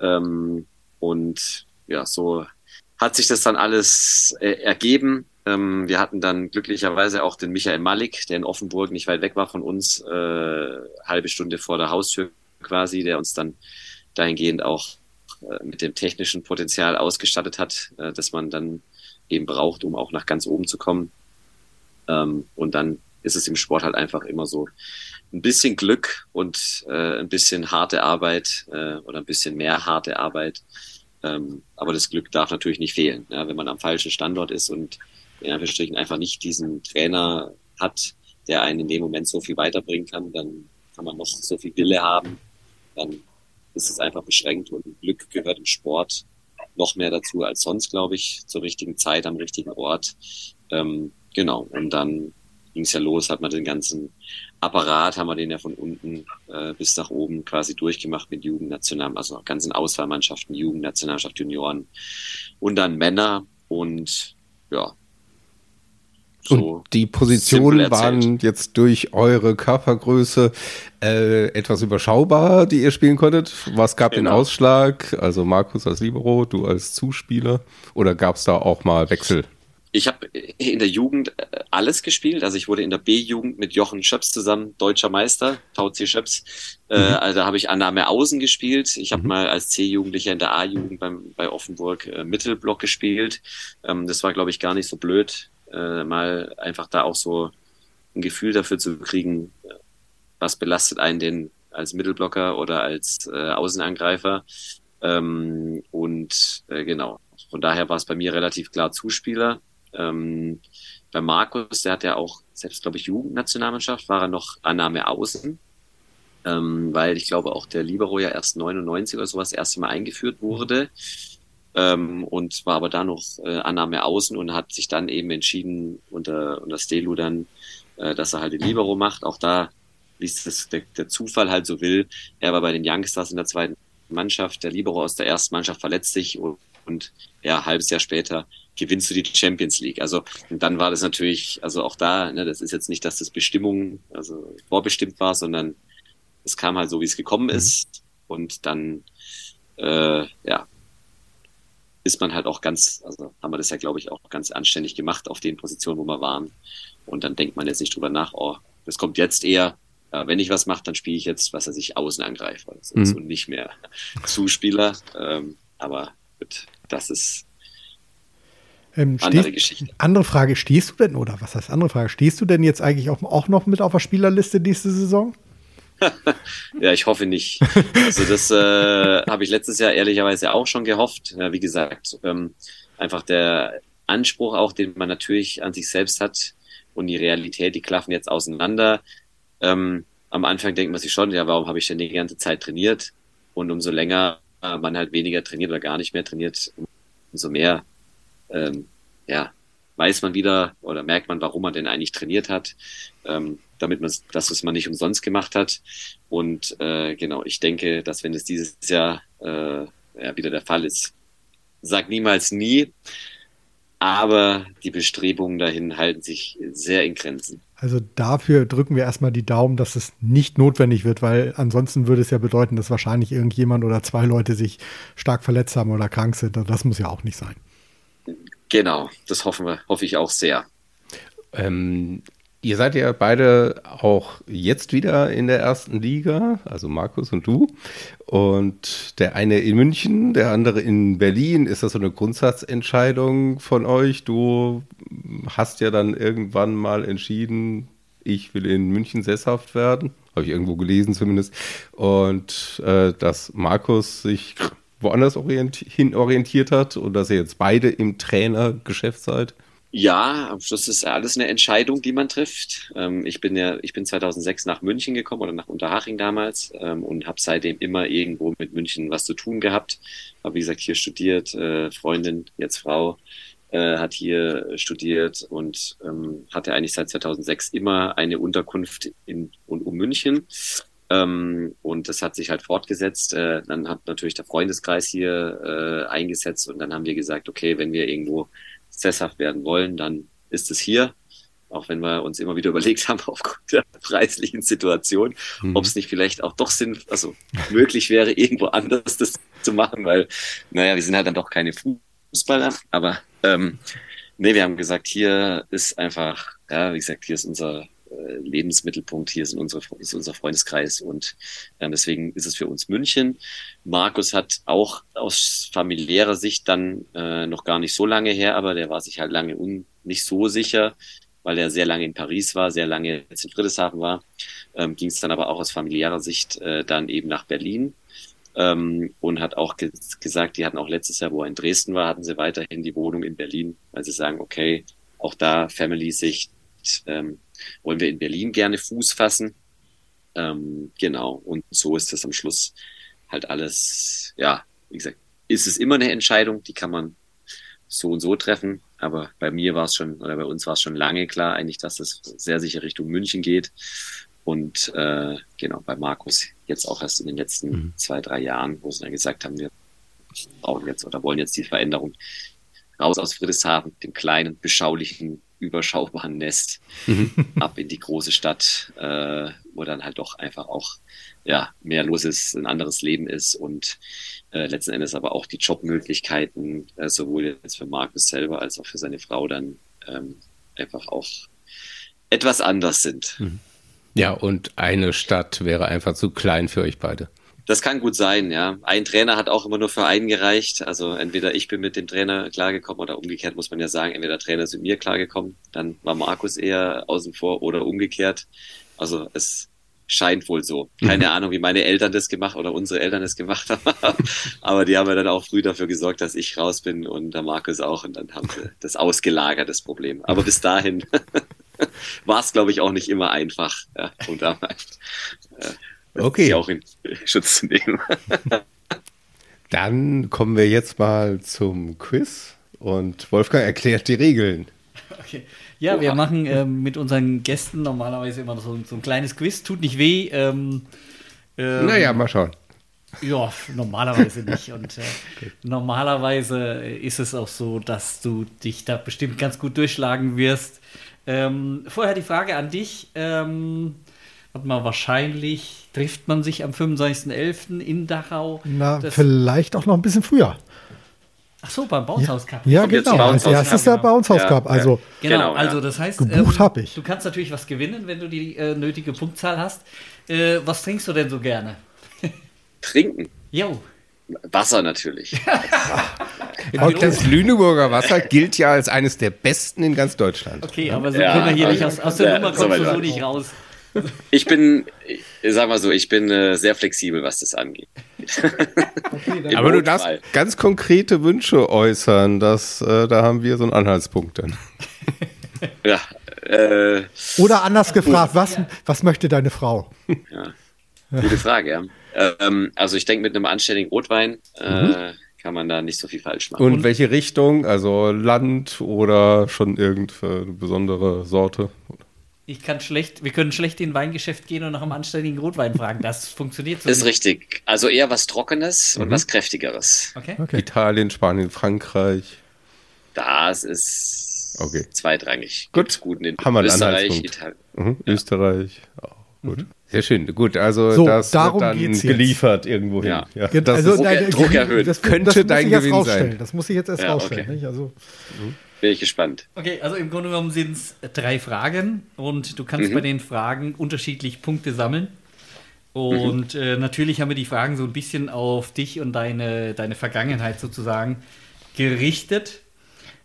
Ähm, und ja, so hat sich das dann alles äh, ergeben. Ähm, wir hatten dann glücklicherweise auch den Michael Malik, der in Offenburg nicht weit weg war von uns, äh, halbe Stunde vor der Haustür quasi, der uns dann dahingehend auch äh, mit dem technischen Potenzial ausgestattet hat, äh, dass man dann eben braucht, um auch nach ganz oben zu kommen. Ähm, und dann ist es im Sport halt einfach immer so ein bisschen Glück und äh, ein bisschen harte Arbeit äh, oder ein bisschen mehr harte Arbeit. Ähm, aber das Glück darf natürlich nicht fehlen. Ja, wenn man am falschen Standort ist und in Anführungsstrichen einfach nicht diesen Trainer hat, der einen in dem Moment so viel weiterbringen kann, dann kann man noch so viel Wille haben, dann ist es einfach beschränkt und Glück gehört im Sport noch mehr dazu als sonst, glaube ich, zur richtigen Zeit am richtigen Ort. Ähm, genau, und dann ging es ja los, hat man den ganzen Apparat, haben wir den ja von unten äh, bis nach oben quasi durchgemacht mit Jugendnational, also ganzen Auswahlmannschaften, Jugendnationalmannschaft, Junioren und dann Männer und ja, so und die Positionen waren jetzt durch eure Körpergröße äh, etwas überschaubar, die ihr spielen konntet. Was gab genau. den Ausschlag? Also Markus als Libero, du als Zuspieler? Oder gab es da auch mal Wechsel? Ich habe in der Jugend äh, alles gespielt. Also ich wurde in der B-Jugend mit Jochen Schöps zusammen deutscher Meister, TC Schöps. Äh, mhm. Äh, also da habe ich Annahme Außen gespielt. Ich habe mhm. mal als C-Jugendlicher in der A-Jugend bei Offenburg äh, Mittelblock gespielt. Ähm, das war, glaube ich, gar nicht so blöd äh, mal einfach da auch so ein Gefühl dafür zu kriegen, was belastet einen denn als Mittelblocker oder als äh, Außenangreifer. Ähm, und äh, genau, von daher war es bei mir relativ klar Zuspieler. Ähm, bei Markus, der hat ja auch selbst, glaube ich, Jugendnationalmannschaft, war er noch Annahme außen, ähm, weil ich glaube auch der Libero ja erst 99 oder sowas das erste Mal eingeführt wurde ähm, und war aber da noch äh, Annahme außen und hat sich dann eben entschieden unter, unter Stelu dann, äh, dass er halt den Libero macht. Auch da, wie es das, der, der Zufall halt so will, er war bei den Youngstars in der zweiten Mannschaft, der Libero aus der ersten Mannschaft verletzt sich und, und ja, ein halbes Jahr später gewinnst du die Champions League. Also und dann war das natürlich, also auch da, ne, das ist jetzt nicht, dass das Bestimmung, also vorbestimmt war, sondern es kam halt so, wie es gekommen mhm. ist. Und dann, äh, ja, ist man halt auch ganz, also haben wir das ja, glaube ich, auch ganz anständig gemacht auf den Positionen, wo wir waren. Und dann denkt man jetzt nicht drüber nach, oh, das kommt jetzt eher, äh, wenn ich was mache, dann spiele ich jetzt, was er sich außen angreift. Also mhm. Und nicht mehr Zuspieler. Ähm, aber gut, das ist ähm, andere stehst, Geschichte. Andere Frage, stehst du denn, oder was heißt andere Frage, stehst du denn jetzt eigentlich auch, auch noch mit auf der Spielerliste nächste Saison? ja, ich hoffe nicht. Also das äh, habe ich letztes Jahr ehrlicherweise auch schon gehofft. Ja, wie gesagt, ähm, einfach der Anspruch auch, den man natürlich an sich selbst hat und die Realität, die klaffen jetzt auseinander. Ähm, am Anfang denkt man sich schon, ja, warum habe ich denn die ganze Zeit trainiert? Und umso länger äh, man halt weniger trainiert oder gar nicht mehr trainiert, umso mehr ähm, ja, weiß man wieder oder merkt man, warum man denn eigentlich trainiert hat, ähm, damit man das, was man nicht umsonst gemacht hat. Und äh, genau, ich denke, dass wenn es dieses Jahr äh, ja, wieder der Fall ist, sag niemals nie, aber die Bestrebungen dahin halten sich sehr in Grenzen. Also dafür drücken wir erstmal die Daumen, dass es nicht notwendig wird, weil ansonsten würde es ja bedeuten, dass wahrscheinlich irgendjemand oder zwei Leute sich stark verletzt haben oder krank sind. Und das muss ja auch nicht sein. Genau, das hoffen wir, hoffe ich auch sehr. Ähm, ihr seid ja beide auch jetzt wieder in der ersten Liga, also Markus und du. Und der eine in München, der andere in Berlin. Ist das so eine Grundsatzentscheidung von euch? Du hast ja dann irgendwann mal entschieden, ich will in München sesshaft werden. Habe ich irgendwo gelesen zumindest. Und äh, dass Markus sich woanders orient hin orientiert hat und dass ihr jetzt beide im Trainergeschäft seid? Ja, am Schluss ist alles eine Entscheidung, die man trifft. Ähm, ich bin ja, ich bin 2006 nach München gekommen oder nach Unterhaching damals ähm, und habe seitdem immer irgendwo mit München was zu tun gehabt. Habe wie gesagt hier studiert, äh, Freundin, jetzt Frau, äh, hat hier studiert und ähm, hatte eigentlich seit 2006 immer eine Unterkunft in und um München. Ähm, und das hat sich halt fortgesetzt. Äh, dann hat natürlich der Freundeskreis hier äh, eingesetzt und dann haben wir gesagt, okay, wenn wir irgendwo sesshaft werden wollen, dann ist es hier. Auch wenn wir uns immer wieder überlegt haben, aufgrund der preislichen Situation, mhm. ob es nicht vielleicht auch doch Sinn, also möglich wäre, irgendwo anders das zu machen, weil, naja, wir sind halt dann doch keine Fußballer, aber ähm, nee, wir haben gesagt, hier ist einfach, ja, wie gesagt, hier ist unser Lebensmittelpunkt hier sind unsere, ist unser Freundeskreis und äh, deswegen ist es für uns München. Markus hat auch aus familiärer Sicht dann äh, noch gar nicht so lange her, aber der war sich halt lange un, nicht so sicher, weil er sehr lange in Paris war, sehr lange jetzt in Friedrichshafen war. Ähm, Ging es dann aber auch aus familiärer Sicht äh, dann eben nach Berlin. Ähm, und hat auch ge gesagt, die hatten auch letztes Jahr, wo er in Dresden war, hatten sie weiterhin die Wohnung in Berlin, weil sie sagen, okay, auch da Family-Sicht ähm, wollen wir in Berlin gerne Fuß fassen. Ähm, genau, und so ist das am Schluss halt alles, ja, wie gesagt, ist es immer eine Entscheidung, die kann man so und so treffen. Aber bei mir war es schon, oder bei uns war es schon lange klar, eigentlich, dass es sehr sicher Richtung München geht. Und äh, genau, bei Markus jetzt auch erst in den letzten mhm. zwei, drei Jahren, wo sie dann gesagt haben, wir brauchen jetzt oder wollen jetzt die Veränderung raus aus Friedrichshafen, dem kleinen, beschaulichen überschaubaren Nest mhm. ab in die große Stadt, äh, wo dann halt doch einfach auch ja, mehr los ist, ein anderes Leben ist und äh, letzten Endes aber auch die Jobmöglichkeiten, äh, sowohl jetzt für Markus selber als auch für seine Frau dann ähm, einfach auch etwas anders sind. Mhm. Ja, und eine Stadt wäre einfach zu klein für euch beide. Das kann gut sein, ja. Ein Trainer hat auch immer nur für einen gereicht. Also entweder ich bin mit dem Trainer klargekommen oder umgekehrt muss man ja sagen, entweder der Trainer ist mit mir klargekommen, dann war Markus eher außen vor oder umgekehrt. Also es scheint wohl so. Keine mhm. Ahnung, wie meine Eltern das gemacht oder unsere Eltern das gemacht haben. Aber die haben ja dann auch früh dafür gesorgt, dass ich raus bin und der Markus auch. Und dann haben sie das ausgelagert, das Problem. Aber bis dahin war es, glaube ich, auch nicht immer einfach. Ja, und damals. Äh, okay. auch in Schutz zu nehmen. Dann kommen wir jetzt mal zum Quiz und Wolfgang erklärt die Regeln. Okay. Ja, Oha. wir machen ähm, mit unseren Gästen normalerweise immer so, so, ein kleines Quiz. Tut nicht weh. Ähm, ähm, naja, mal schauen. Ja, normalerweise nicht. Und äh, normalerweise ist es auch so, dass du dich da bestimmt ganz gut durchschlagen wirst. Ähm, vorher die Frage an dich. Ähm, warte mal, wahrscheinlich trifft man sich am 25.11. in Dachau. Na, Das- vielleicht auch noch ein bisschen früher. Ach so, beim Bouncehouse Cup. Ja, genau. Als Bounce erstes der Bounce House Ja, Cup. Also, Genau, Genau, also das heißt, Gebucht hab ich. du kannst natürlich was gewinnen, wenn du die äh, nötige Punktzahl hast. Äh, was trinkst du denn so gerne? Trinken. Jo. Wasser natürlich. Das Lüneburger Wasser gilt ja als eines der besten in ganz Deutschland. Okay, aber so Ja, können wir hier also- nicht aus, aus der ja, Nummer so kommst du so nicht raus. Ich bin, sag mal so, ich bin äh, sehr flexibel, was das angeht. Im Aber du darfst ganz konkrete Wünsche äußern, dass, äh, da haben wir so einen Anhaltspunkt dann. Ja, äh, oder anders gefragt, was, was möchte deine Frau? gute Frage, ja. Ähm, also ich denke, mit einem anständigen Rotwein äh, kann man da nicht so viel falsch machen. Und, welche Richtung? Also Land oder schon irgendeine besondere Sorte? Ich kann schlecht, wir können schlecht in ein Weingeschäft gehen und nach einem anständigen Rotwein fragen. Das funktioniert so ist nicht. richtig. Also eher was Trockenes und was Kräftigeres. Okay. Okay. Italien, Spanien, Frankreich. Das ist Okay. zweitrangig. Gut. Gibt's gut in Haben Österreich. Italien. Mhm. Österreich. Auch gut. Sehr schön. Gut, also So, das darum wird dann geht's geliefert irgendwo hin. Ja. Gen- das also, ist, nein, Druck erhöhen. Das, Könnte das dein Gewinn sein. Das muss ich jetzt erst Ja, rausstellen. okay. Nicht? Also, Bin ich gespannt. Okay, also im Grunde genommen sind es drei Fragen und du kannst bei den Fragen unterschiedlich Punkte sammeln. Und äh, natürlich haben wir die Fragen so ein bisschen auf dich und deine, deine Vergangenheit sozusagen gerichtet.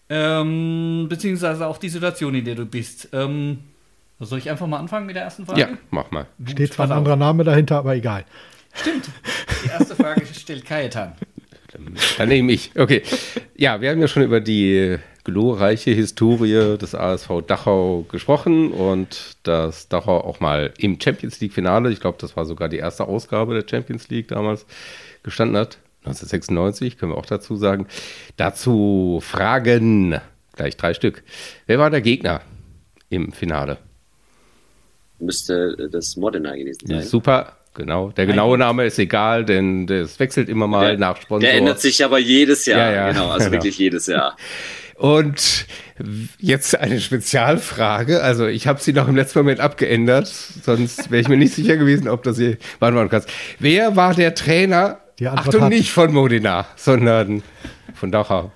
Ähm, beziehungsweise auch die Situation, in der du bist. Ähm, soll ich einfach mal anfangen mit der ersten Frage? ja, mach mal. steht zwar ein anderer Name dahinter, aber egal. Die erste Frage stellt Kajetan. Dann nehme ich. Okay. Ja, wir haben ja schon über die glorreiche Historie des ASV Dachau gesprochen und dass Dachau auch mal im Champions League Finale, ich glaube, das war sogar die erste Ausgabe der Champions League damals, gestanden hat. 1996, können wir auch dazu sagen. Dazu Fragen, gleich drei Stück. Wer war der Gegner im Finale? Müsste das Modena gewesen sein. Super, genau. Der genaue Name ist egal, denn das wechselt immer mal Der- nach Sponsor. Der ändert sich aber jedes Jahr. Ja, ja. Genau, also Genau. wirklich jedes Jahr. Und jetzt eine Spezialfrage. Also ich habe sie noch im letzten Moment abgeändert, sonst wäre ich mir nicht sicher gewesen, ob das hier. Warte mal ganz. Wer war der Trainer? Die Antwort Achtung, hat- nicht von Modena, sondern von Dachau.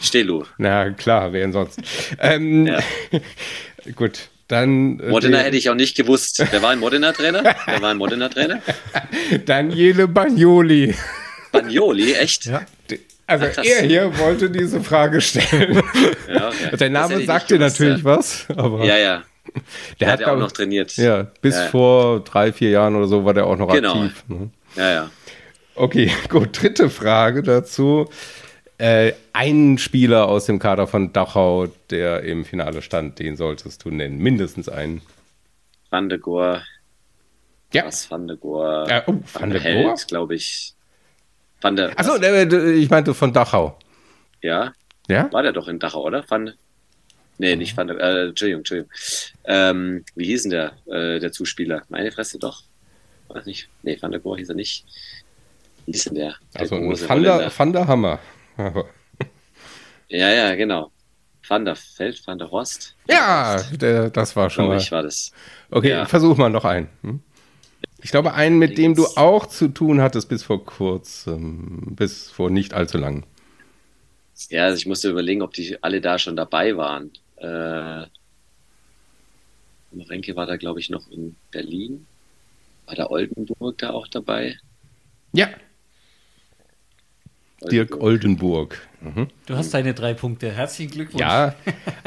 Stelu. Na klar, wer denn sonst? Ähm, Ja. Gut, dann. äh, Modena hätte ich auch nicht gewusst. Wer war ein Modena-Trainer? Wer war ein Modena-Trainer? Daniele Bagnoli. Bagnoli, echt? Ja. Also Ach, er hier wollte diese Frage stellen. Ja, okay. Der Name sagt dir natürlich ja. was, aber Ja, ja. Der hat ja auch noch trainiert. Ja, bis Ja. vor drei, vier Jahren oder so war der auch noch Genau. aktiv. Ne? Ja, ja. Okay, gut. Dritte Frage dazu. Äh, einen Spieler aus dem Kader von Dachau, der im Finale stand, den solltest du nennen. Mindestens einen. Van de Goor. Ja. Was? Van de Goor. Äh, oh, Van de Goor? glaube ich. Van der. Achso, äh, ich meinte von Dachau. Ja, Ja? war der doch in Dachau, oder? Van. Nee, nicht Van der. Äh, Entschuldigung, Entschuldigung. Ähm, wie hieß denn der, äh, der Zuspieler? Meine Fresse doch. Weiß nicht. Nee, Van der Goor hieß er nicht. Wie hieß denn der? Der Also Van der. Van der Hammer. Aber- Ja, ja, genau. Van der Veld, Van der Horst. Ja, der, das war schon Glaube ich, war das. Okay, Ja. versuch mal noch einen. Hm? Ich glaube, einen, mit dem du auch zu tun hattest bis vor kurzem, bis vor nicht allzu lang. Ja, also ich musste überlegen, ob die alle da schon dabei waren. Äh, Renke war da, glaube ich, noch in Berlin. War da Oldenburg da auch dabei? Ja, Dirk Oldenburg. Mhm. Du hast deine drei Punkte. Herzlichen Glückwunsch. Ja,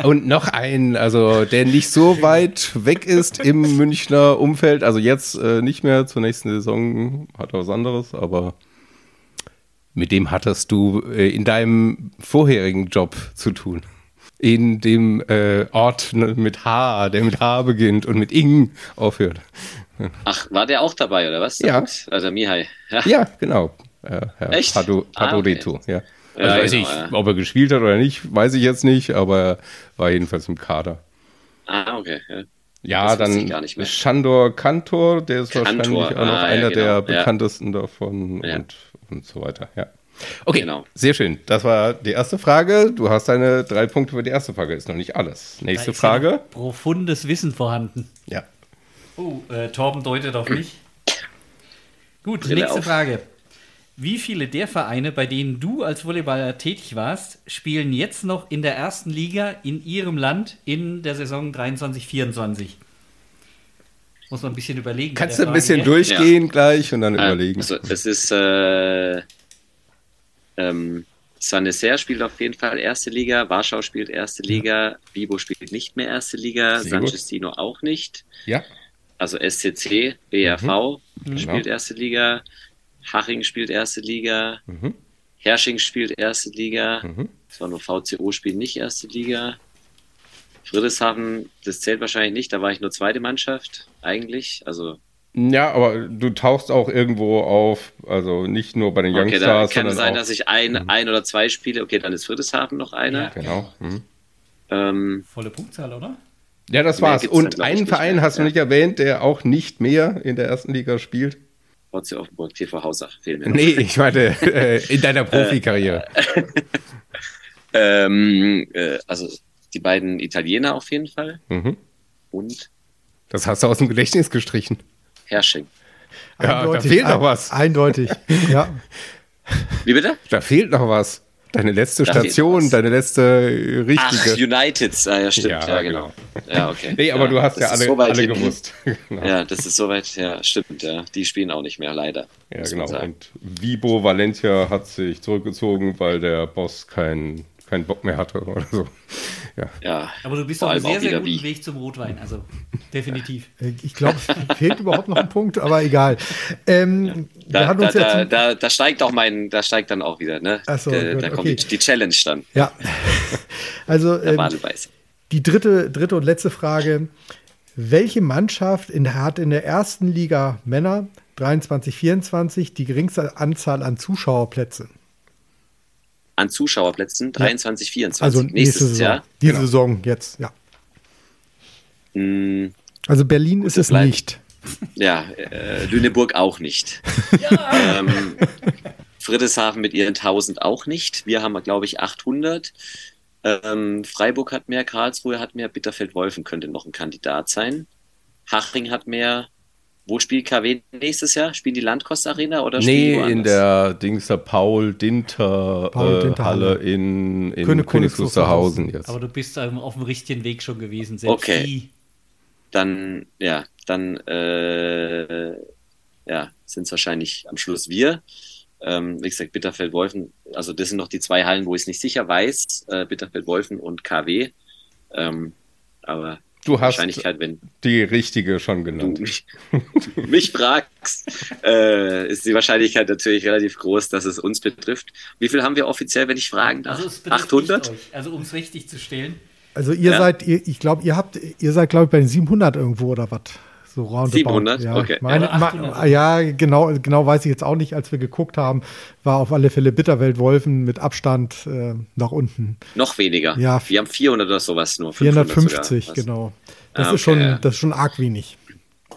und noch ein, also der nicht so weit weg ist im Münchner Umfeld. Also jetzt äh, nicht mehr zur nächsten Saison hat er was anderes, aber mit dem hattest du äh, in deinem vorherigen Job zu tun. In dem äh, Ort mit H, der mit H beginnt und mit Ing aufhört. Ach, war der auch dabei, oder was? Ja. Also Mihai. Ja. Ja, genau. Äh, Herr Echt? Pado, Ah, Padoreto, ja. Ja, Also weiß genau, ich, ja. ob er gespielt hat oder nicht, weiß ich jetzt nicht, aber er war jedenfalls im Kader. Ah, okay. Ja. Ja, dann Shandor Kantor, der ist Kantor, wahrscheinlich auch noch ah, einer ja, genau. der bekanntesten ja. davon und, und so weiter, ja. Okay, genau. sehr schön. Das war die erste Frage. Du hast deine drei Punkte für die erste Frage. Ist noch nicht alles. Nächste Frage. Ja profundes Wissen vorhanden. Ja. Oh, äh, Torben deutet auf mich. Gut, Brille nächste auf. Frage. Wie viele der Vereine, bei denen du als Volleyballer tätig warst, spielen jetzt noch in der ersten Liga in ihrem Land in der Saison 23-24? Muss man ein bisschen überlegen. Kannst du ein bisschen Frage, durchgehen ja. gleich und dann äh, überlegen. Also, es ist äh, ähm, Saneser spielt auf jeden Fall erste Liga, Warschau spielt erste Liga, Bibo spielt nicht mehr erste Liga, Sanchestino auch nicht. Ja. Also SCC, BRV mhm. spielt genau. erste Liga, Haching spielt erste Liga, mhm. Hersching spielt erste Liga, mhm. das war nur VCO spielt nicht erste Liga. Friedrichshafen, das zählt wahrscheinlich nicht, da war ich nur zweite Mannschaft eigentlich. Also ja, aber du tauchst auch irgendwo auf, also nicht nur bei den okay, Youngstars. Okay, kann es sein, auch, dass ich ein, mhm. ein oder zwei spiele. Okay, dann ist Friedrichshafen noch einer. Ja, genau. Mhm. Ähm, Volle Punktzahl, oder? Ja, das war's. Und einen Verein hast du nicht erwähnt, der auch nicht mehr in der ersten Liga spielt. VC Offenburg, TV Hausach, fehlen mir Nee, ich meine, äh, in deiner Profikarriere. ähm, äh, also die beiden Italiener auf jeden Fall. Mhm. Und? Das hast du aus dem Gedächtnis gestrichen. Hersching. Ja, eindeutig, da fehlt noch was. Eindeutig, ja. Wie bitte? Da fehlt noch was. Deine letzte Station, deine letzte richtige. Ach, United, ah, ja, stimmt, ja, ja genau. genau. Ja, okay. Nee, aber ja, du hast ja alle, so alle gewusst. genau. Ja, das ist soweit, ja, stimmt, ja. Die spielen auch nicht mehr, leider. Ja, genau. Und Vibo Valencia hat sich zurückgezogen, weil der Boss kein keinen Bock mehr hatte oder so. Ja. ja Aber du bist auf einem sehr, sehr guten wie. Weg zum Rotwein, also definitiv. Ich glaube, es fehlt überhaupt noch ein Punkt, aber egal. Ähm, ja. da, da, da, da, da, steigt auch mein, da steigt dann auch wieder, ne? Ach so, da, gut, da kommt okay. die Challenge dann. Ja. Also ähm, die dritte, dritte und letzte Frage. Welche Mannschaft in, hat in der ersten Liga Männer 23, 24 die geringste Anzahl an Zuschauerplätzen? An Zuschauerplätzen 23, 24. Also nächstes Saison. Jahr. Diese genau. Saison jetzt, ja. Mm, also Berlin ist es bleibt. nicht. Ja, äh, Lüneburg auch nicht. Ja. ähm, Friedrichshafen mit ihren 1000 auch nicht. Wir haben, glaube ich, 800. Ähm, Freiburg hat mehr, Karlsruhe hat mehr, Bitterfeld-Wolfen könnte noch ein Kandidat sein. Haching hat mehr, wo spielt KW nächstes Jahr? Spielen die Landkost Arena oder Nee, in der Dingster Paul Dinter, Paul -Dinter äh, Halle in, in König Königs Wusterhausen jetzt. Aber du bist auf dem richtigen Weg schon gewesen. Selbst okay. Die. Dann, ja, dann äh, ja, sind es wahrscheinlich am Schluss wir. Ähm, wie gesagt, Bitterfeld-Wolfen, also das sind noch die zwei Hallen, wo ich es nicht sicher weiß. Äh, Bitterfeld-Wolfen und KW. Ähm, aber Du hast wenn die richtige schon genannt. Du mich, mich fragst, äh, ist die Wahrscheinlichkeit natürlich relativ groß, dass es uns betrifft. Wie viel haben wir offiziell, wenn ich fragen darf? Also 800? Also um es richtig zu stellen. Also ihr ja. seid, ihr, ich glaube, ihr habt, ihr seid, glaube ich, bei den 700 irgendwo oder was? So roundabout. 700? Ja, okay. Meine, ma, ja, genau, genau weiß ich jetzt auch nicht. Als wir geguckt haben, war auf alle Fälle Bitterwelt Wolfen mit Abstand äh, nach unten. Noch weniger. Ja. Wir haben 400 oder sowas nur. 450, genau. Das, ah, okay. ist schon, das ist schon arg wenig.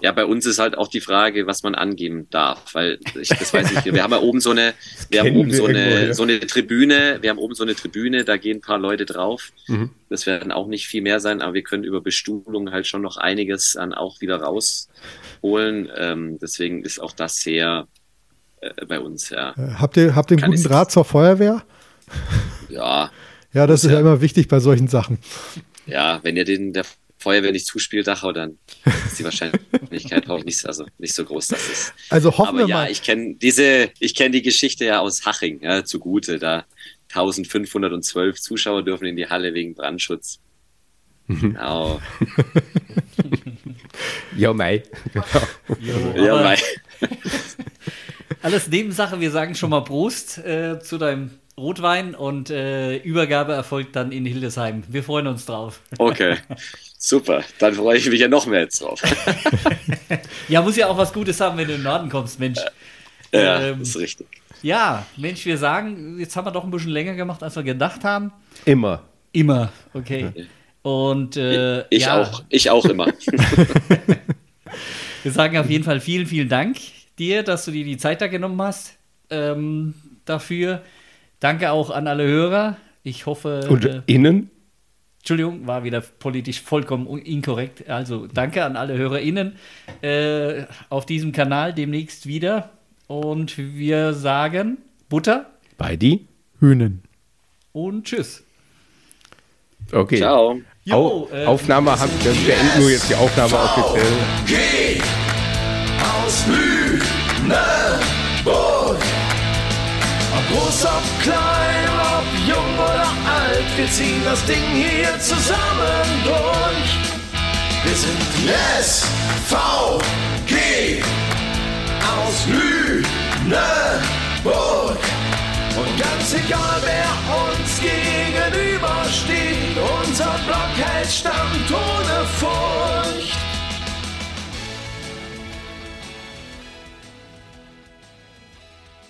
Ja, bei uns ist halt auch die Frage, was man angeben darf, weil ich das weiß nicht. Wir haben ja oben so eine, wir haben oben wir so eine, irgendwo, ja. so eine Tribüne, wir haben oben so eine Tribüne, da gehen ein paar Leute drauf. Mhm. Das werden auch nicht viel mehr sein, aber wir können über Bestuhlung halt schon noch einiges an auch wieder rausholen. Ähm, deswegen ist auch das sehr äh, bei uns, ja. Äh, habt ihr, habt ihr einen guten Draht zur Feuerwehr? Ja. Ja, das ist ja immer wichtig bei solchen Sachen. Ja, wenn ihr den der Feuerwehr nicht zuspielt, Dachau, dann ist die Wahrscheinlichkeit auch nicht, also nicht so groß, dass es. Also hoffen Aber wir ja, mal. ich kenne diese, ich kenne die Geschichte ja aus Haching, ja, zugute. Da 1512 Zuschauer dürfen in die Halle wegen Brandschutz. Mhm. Genau. ja, Mai. Genau. Ja, Mai. Alles Nebensache, wir sagen schon mal Prost äh, zu deinem Rotwein und äh, Übergabe erfolgt dann in Hildesheim. Wir freuen uns drauf. Okay, super. Dann freue ich mich ja noch mehr jetzt drauf. ja, muss ja auch was Gutes haben, wenn du in den Norden kommst, Mensch. Ja, ähm, ist richtig. Ja, Mensch, wir sagen, jetzt haben wir doch ein bisschen länger gemacht, als wir gedacht haben. Immer. Immer, okay. Und äh, ich ja, auch, ich auch immer. wir sagen auf jeden Fall vielen, vielen Dank dir, dass du dir die Zeit da genommen hast ähm, dafür. Danke auch an alle Hörer. Ich hoffe. Und äh, innen? Entschuldigung, war wieder politisch vollkommen inkorrekt. Also danke an alle HörerInnen äh, auf diesem Kanal demnächst wieder. Und wir sagen Butter Bei die? Hühnen. und Tschüss. Okay. Ciao. Jo, Au äh, Aufnahme haben wir beenden nur jetzt die Aufnahme offiziell. Geh aus Lüneburg. Groß, ob klein, wir ziehen das Ding hier zusammen durch. Wir sind SVG aus Lüneburg. Und ganz egal, wer uns gegenübersteht, unser Block hält Stand.